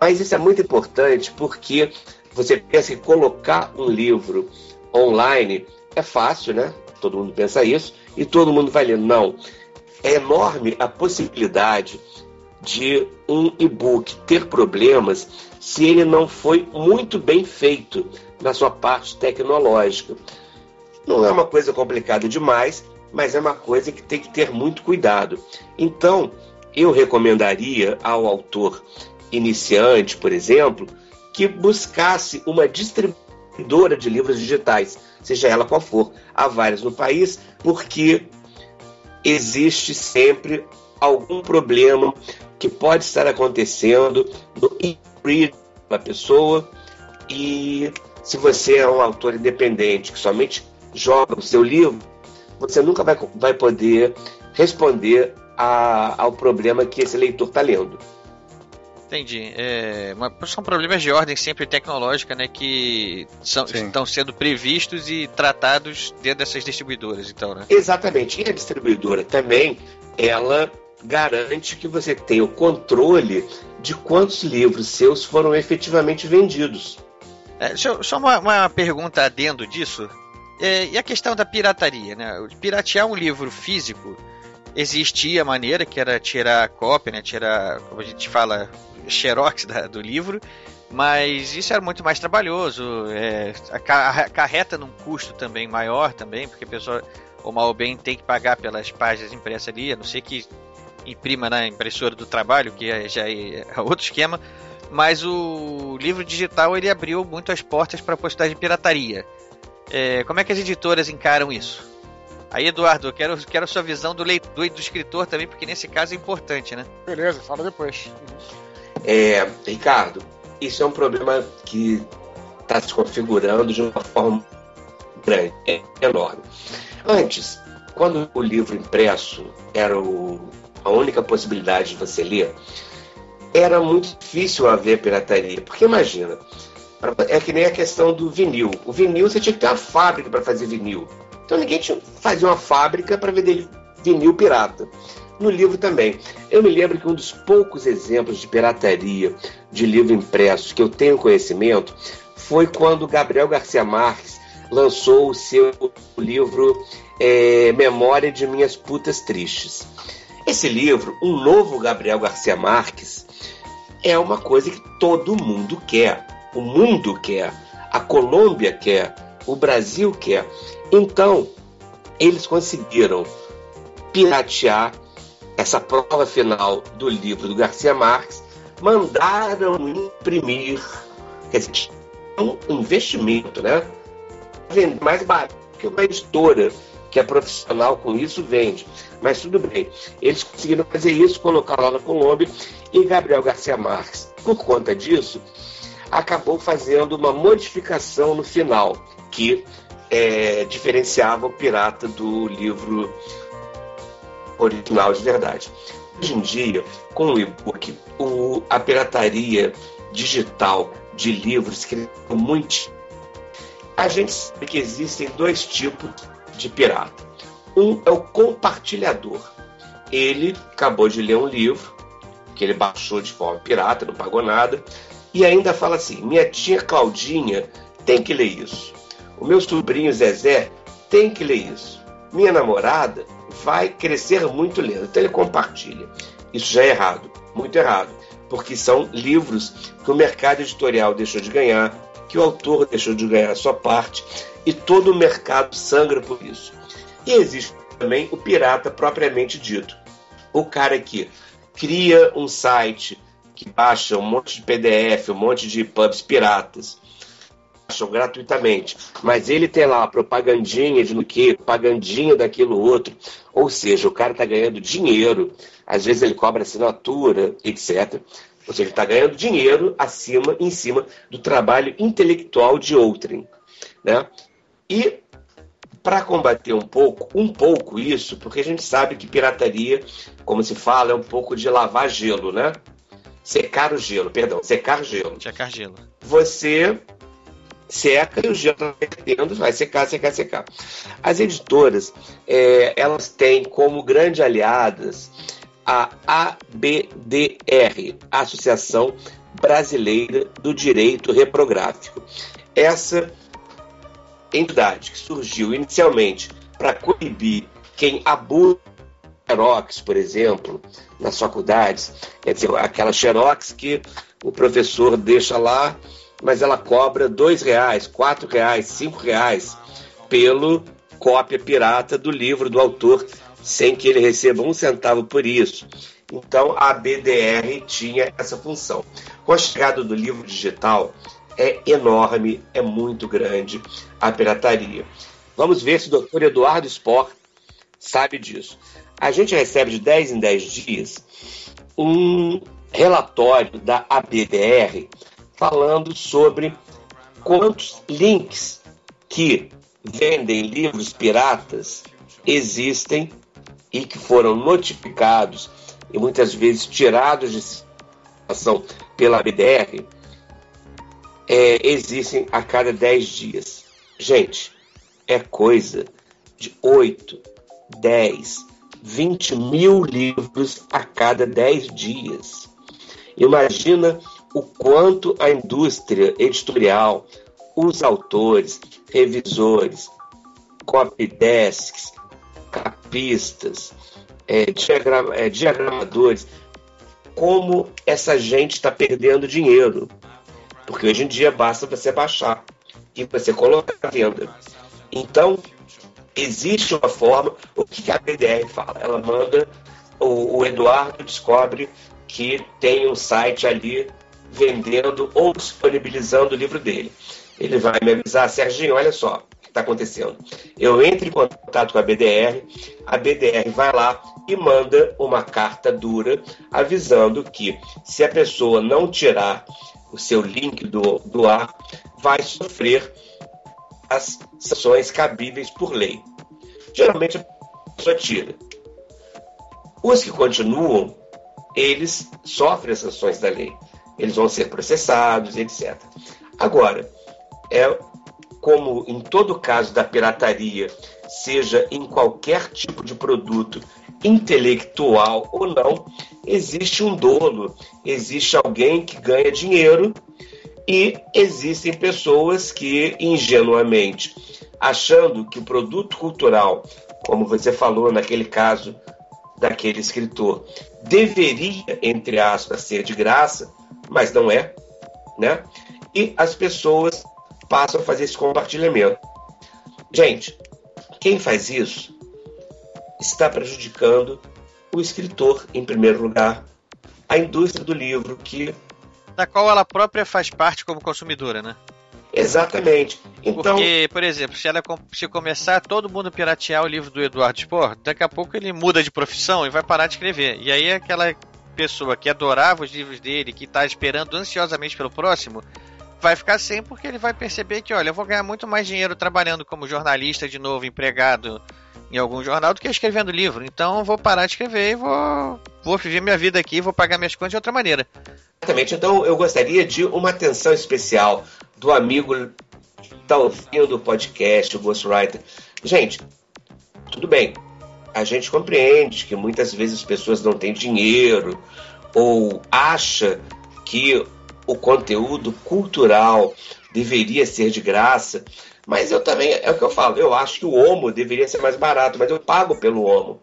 mas isso é muito importante porque você pensa que colocar um livro online é fácil, né? Todo mundo pensa isso e todo mundo vai ler. Não. É enorme a possibilidade de um e-book ter problemas se ele não foi muito bem feito na sua parte tecnológica. Não é uma coisa complicada demais, mas é uma coisa que tem que ter muito cuidado. Então, eu recomendaria ao autor iniciante, por exemplo, que buscasse uma distribuidora de livros digitais, seja ela qual for. Há várias no país, porque existe sempre algum problema que pode estar acontecendo no e da pessoa e se você é um autor independente que somente joga o seu livro, você nunca vai, vai poder responder a, ao problema que esse leitor está lendo. Entendi. É, são problemas de ordem sempre tecnológica, né, que são, estão sendo previstos e tratados dentro dessas distribuidoras, então, né? Exatamente. E a distribuidora também, ela garante que você tenha o controle de quantos livros seus foram efetivamente vendidos. É, só, só uma, uma, pergunta adendo disso. É, e a questão da pirataria, né? Piratear um livro físico existia a maneira que era tirar a cópia, né? Tirar, como a gente fala, xerox da, do livro, mas isso era muito mais trabalhoso, é, acarreta num custo também maior também, porque a pessoa, ou mal ou bem, tem que pagar pelas páginas impressas ali, a não ser que imprima na impressora do trabalho, que é, já é outro esquema, mas o livro digital ele abriu muito as portas para a possibilidade de pirataria. É, como é que as editoras encaram isso? Aí, Eduardo, eu quero, quero a sua visão do leitor e do escritor também, porque nesse caso é importante, né? Beleza, fala depois. É, Ricardo, isso é um problema que está se configurando de uma forma grande, é enorme. Antes, quando o livro impresso era o, a única possibilidade de você ler, era muito difícil haver pirataria. Porque imagina, é que nem a questão do vinil. O vinil você tinha que ter uma fábrica para fazer vinil. Então ninguém tinha, fazia uma fábrica para vender vinil pirata. No livro também. Eu me lembro que um dos poucos exemplos de pirataria de livro impresso que eu tenho conhecimento foi quando Gabriel Garcia Marques lançou o seu livro é, Memória de Minhas Putas Tristes. Esse livro, um novo Gabriel Garcia Marques, é uma coisa que todo mundo quer. O mundo quer, a Colômbia quer, o Brasil quer. Então, eles conseguiram piratear essa prova final do livro do Garcia Marques, mandaram imprimir, quer dizer, um investimento, né? Mais barato que uma editora que é profissional com isso vende. Mas tudo bem. Eles conseguiram fazer isso, colocar lá na Colômbia e Gabriel Garcia Marques, por conta disso, acabou fazendo uma modificação no final que é, diferenciava o pirata do livro original de verdade. Hoje em dia, com o e-book, a pirataria digital de livros é muito. A gente sabe que existem dois tipos de pirata. Um é o compartilhador. Ele acabou de ler um livro que ele baixou de forma pirata, não pagou nada, e ainda fala assim: minha tia Claudinha tem que ler isso. O meu sobrinho Zezé tem que ler isso. Minha namorada vai crescer muito lendo. Então ele compartilha. Isso já é errado, muito errado, porque são livros que o mercado editorial deixou de ganhar, que o autor deixou de ganhar a sua parte, e todo o mercado sangra por isso. E existe também o pirata propriamente dito. O cara que cria um site que baixa um monte de PDF, um monte de pubs piratas, baixam gratuitamente, mas ele tem lá a propagandinha de no que, propagandinha daquilo outro, ou seja, o cara está ganhando dinheiro, às vezes ele cobra assinatura, etc. Ou seja, está ganhando dinheiro acima, em cima do trabalho intelectual de outrem. Né? E para combater um pouco, um pouco isso, porque a gente sabe que pirataria, como se fala, é um pouco de lavar gelo, né? Secar o gelo, perdão, secar gelo. Secar gelo. Você seca e o gelo vai derretendo, vai secar, secar, secar. As editoras, é, elas têm como grande aliadas a ABDR, Associação Brasileira do Direito Reprográfico. Essa entidade que surgiu inicialmente para coibir quem abusa xerox, por exemplo, nas faculdades, quer dizer, aquela xerox que o professor deixa lá, mas ela cobra dois reais, quatro reais, cinco reais pelo cópia pirata do livro do autor, sem que ele receba um centavo por isso. Então a BDR tinha essa função. Com a chegada do livro digital, é enorme, é muito grande a pirataria. Vamos ver se o doutor Eduardo Sport sabe disso. A gente recebe de 10 em 10 dias um relatório da ABDR falando sobre quantos links que vendem livros piratas existem e que foram notificados e muitas vezes tirados de circulação pela ABDR é, existem a cada 10 dias. Gente, é coisa de 8, 10, 20 mil livros a cada 10 dias. Imagina o quanto a indústria editorial, os autores, revisores, copy desks, capistas, é, diagrama, é, diagramadores, como essa gente está perdendo dinheiro. Porque hoje em dia basta você baixar e você colocar à venda. Então, existe uma forma. O que a BDR fala? Ela manda, o, o Eduardo descobre que tem um site ali vendendo ou disponibilizando o livro dele. Ele vai me avisar, Serginho, olha só o que está acontecendo. Eu entro em contato com a BDR, a BDR vai lá e manda uma carta dura avisando que se a pessoa não tirar o seu link do, ar, vai sofrer as sanções cabíveis por lei. Geralmente pessoa tira. Os que continuam, eles sofrem as sanções da lei. Eles vão ser processados, etc. Agora, é como em todo caso da pirataria, seja em qualquer tipo de produto intelectual ou não, existe um dolo, existe alguém que ganha dinheiro e existem pessoas que ingenuamente, achando que o produto cultural, como você falou naquele caso daquele escritor, deveria, entre aspas, ser de graça, mas não é, né? E as pessoas passam a fazer esse compartilhamento. Gente, quem faz isso está prejudicando o escritor, em primeiro lugar, a indústria do livro, que. Da qual ela própria faz parte como consumidora, né? Exatamente. Então... Porque, por exemplo, se ela se começar todo mundo piratear o livro do Eduardo Spor, daqui a pouco ele muda de profissão e vai parar de escrever. E aí aquela pessoa que adorava os livros dele, que está esperando ansiosamente pelo próximo, vai ficar sem porque ele vai perceber que, olha, eu vou ganhar muito mais dinheiro trabalhando como jornalista de novo, empregado em algum jornal do que escrevendo livro. Então vou parar de escrever e vou, vou viver minha vida aqui, vou pagar minhas contas de outra maneira. Exatamente. Então eu gostaria de uma atenção especial do amigo que está ouvindo o podcast, o Ghostwriter. Gente, tudo bem. A gente compreende que muitas vezes as pessoas não têm dinheiro ou acha que o conteúdo cultural deveria ser de graça. Mas eu também, é o que eu falo, eu acho que o Homo deveria ser mais barato, mas eu pago pelo Homo.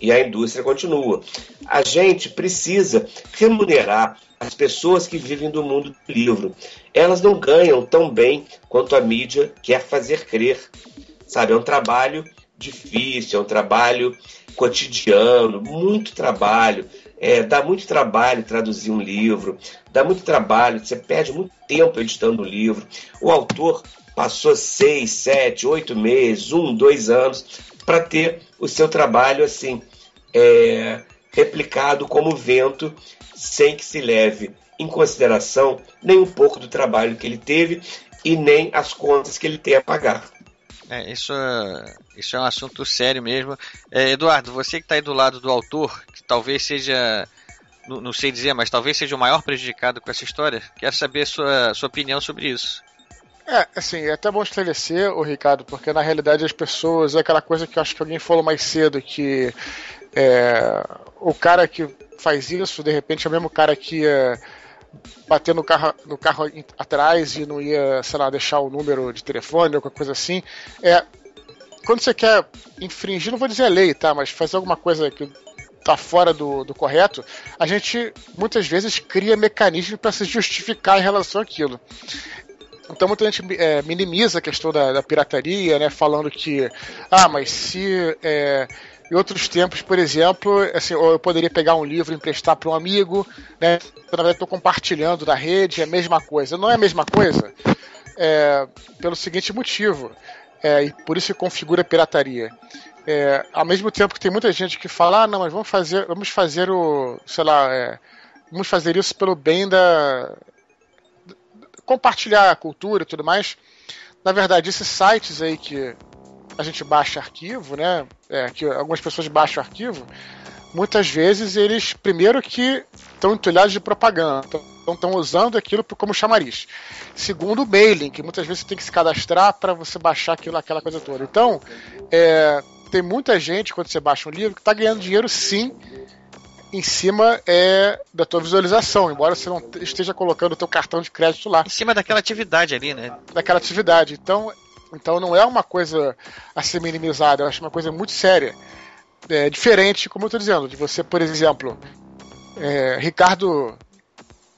E a indústria continua. A gente precisa remunerar as pessoas que vivem do mundo do livro. Elas não ganham tão bem quanto a mídia quer fazer crer. Sabe, é um trabalho difícil, é um trabalho cotidiano, muito trabalho. É, dá muito trabalho traduzir um livro, dá muito trabalho, você perde muito tempo editando o livro. O autor passou seis, sete, oito meses, um, dois anos para ter o seu trabalho assim é, replicado como vento, sem que se leve em consideração nem um pouco do trabalho que ele teve e nem as contas que ele tem a pagar. É, isso, isso é um assunto sério mesmo. É, Eduardo, você que está aí do lado do autor, que talvez seja, não, não, sei dizer, mas talvez seja o maior prejudicado com essa história, quero saber sua, sua opinião sobre isso. É, assim, é até bom esclarecer, o Ricardo, porque na realidade as pessoas, é aquela coisa que eu acho que alguém falou mais cedo, que é, o cara que faz isso, de repente é o mesmo cara que ia bater no carro, no carro atrás e não ia, sei lá, deixar o número de telefone ou coisa assim. É, quando você quer infringir, não vou dizer a lei, tá? Mas fazer alguma coisa que tá fora do, do correto, a gente muitas vezes cria mecanismos para se justificar em relação àquilo. Então muita gente é, minimiza a questão da, da, pirataria, né? Falando que, ah, mas se é, em outros tempos, por exemplo, assim, eu poderia pegar um livro e emprestar para um amigo, né? Na verdade, estou compartilhando na rede, é a mesma coisa. Não é a mesma coisa é, pelo seguinte motivo, é, e por isso configura pirataria. É, ao mesmo tempo que tem muita gente que fala, ah, não, mas vamos fazer, vamos fazer o, sei lá, vamos fazer isso pelo bem da, compartilhar a cultura e tudo mais. Na verdade, esses sites aí que a gente baixa arquivo, né? É, que algumas pessoas baixam arquivo, muitas vezes eles, primeiro que estão entulhados de propaganda, então estão usando aquilo como chamariz. Segundo, o mailing, que muitas vezes você tem que se cadastrar para você baixar aquilo, aquela coisa toda. Então, é, tem muita gente, quando você baixa um livro, que está ganhando dinheiro sim em cima é, da tua visualização, embora você não esteja colocando o teu cartão de crédito lá. Em cima daquela atividade ali, né? Daquela atividade. Então, então não é uma coisa a ser minimizada, eu acho uma coisa muito séria. É diferente, como eu estou dizendo, de você, por exemplo, é, Ricardo,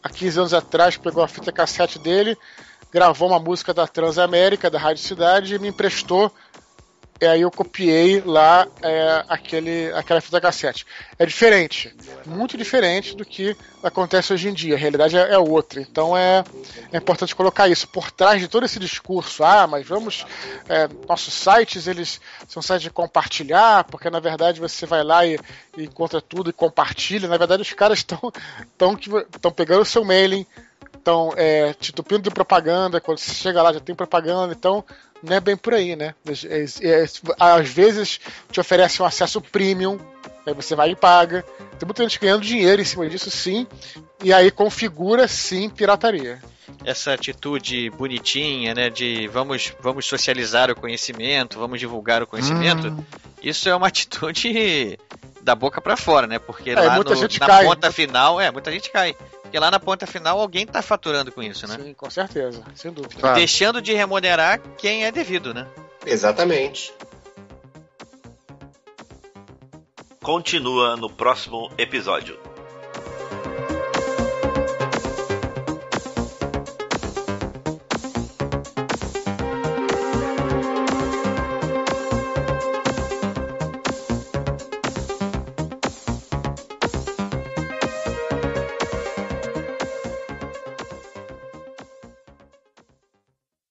há 15 anos atrás, pegou a fita cassete dele, gravou uma música da Transamérica, da Rádio Cidade, e me emprestou e aí eu copiei lá é, aquele, aquela fita cassete. É diferente, muito diferente do que acontece hoje em dia. A realidade é, é outra. Então é, é, importante colocar isso. Por trás de todo esse discurso, ah, mas vamos. É, nossos sites, eles são sites de compartilhar, porque na verdade você vai lá e, e encontra tudo e compartilha. Na verdade, os caras estão estão pegando o seu mailing estão é, te entupindo de propaganda, quando você chega lá já tem propaganda, então não é bem por aí, né? É, é, às vezes te oferece um acesso premium, aí você vai e paga. Tem muita gente ganhando dinheiro em cima disso, sim, e aí configura, sim, pirataria essa atitude bonitinha, né, de vamos, vamos socializar o conhecimento, vamos divulgar o conhecimento, hum. isso é uma atitude da boca para fora, né? Porque é, lá no, na cai. ponta final, é, muita gente cai. Porque lá na ponta final alguém tá faturando com isso, né? Sim, com certeza, sem dúvida. Claro. Deixando de remunerar quem é devido, né? Exatamente. Continua no próximo episódio.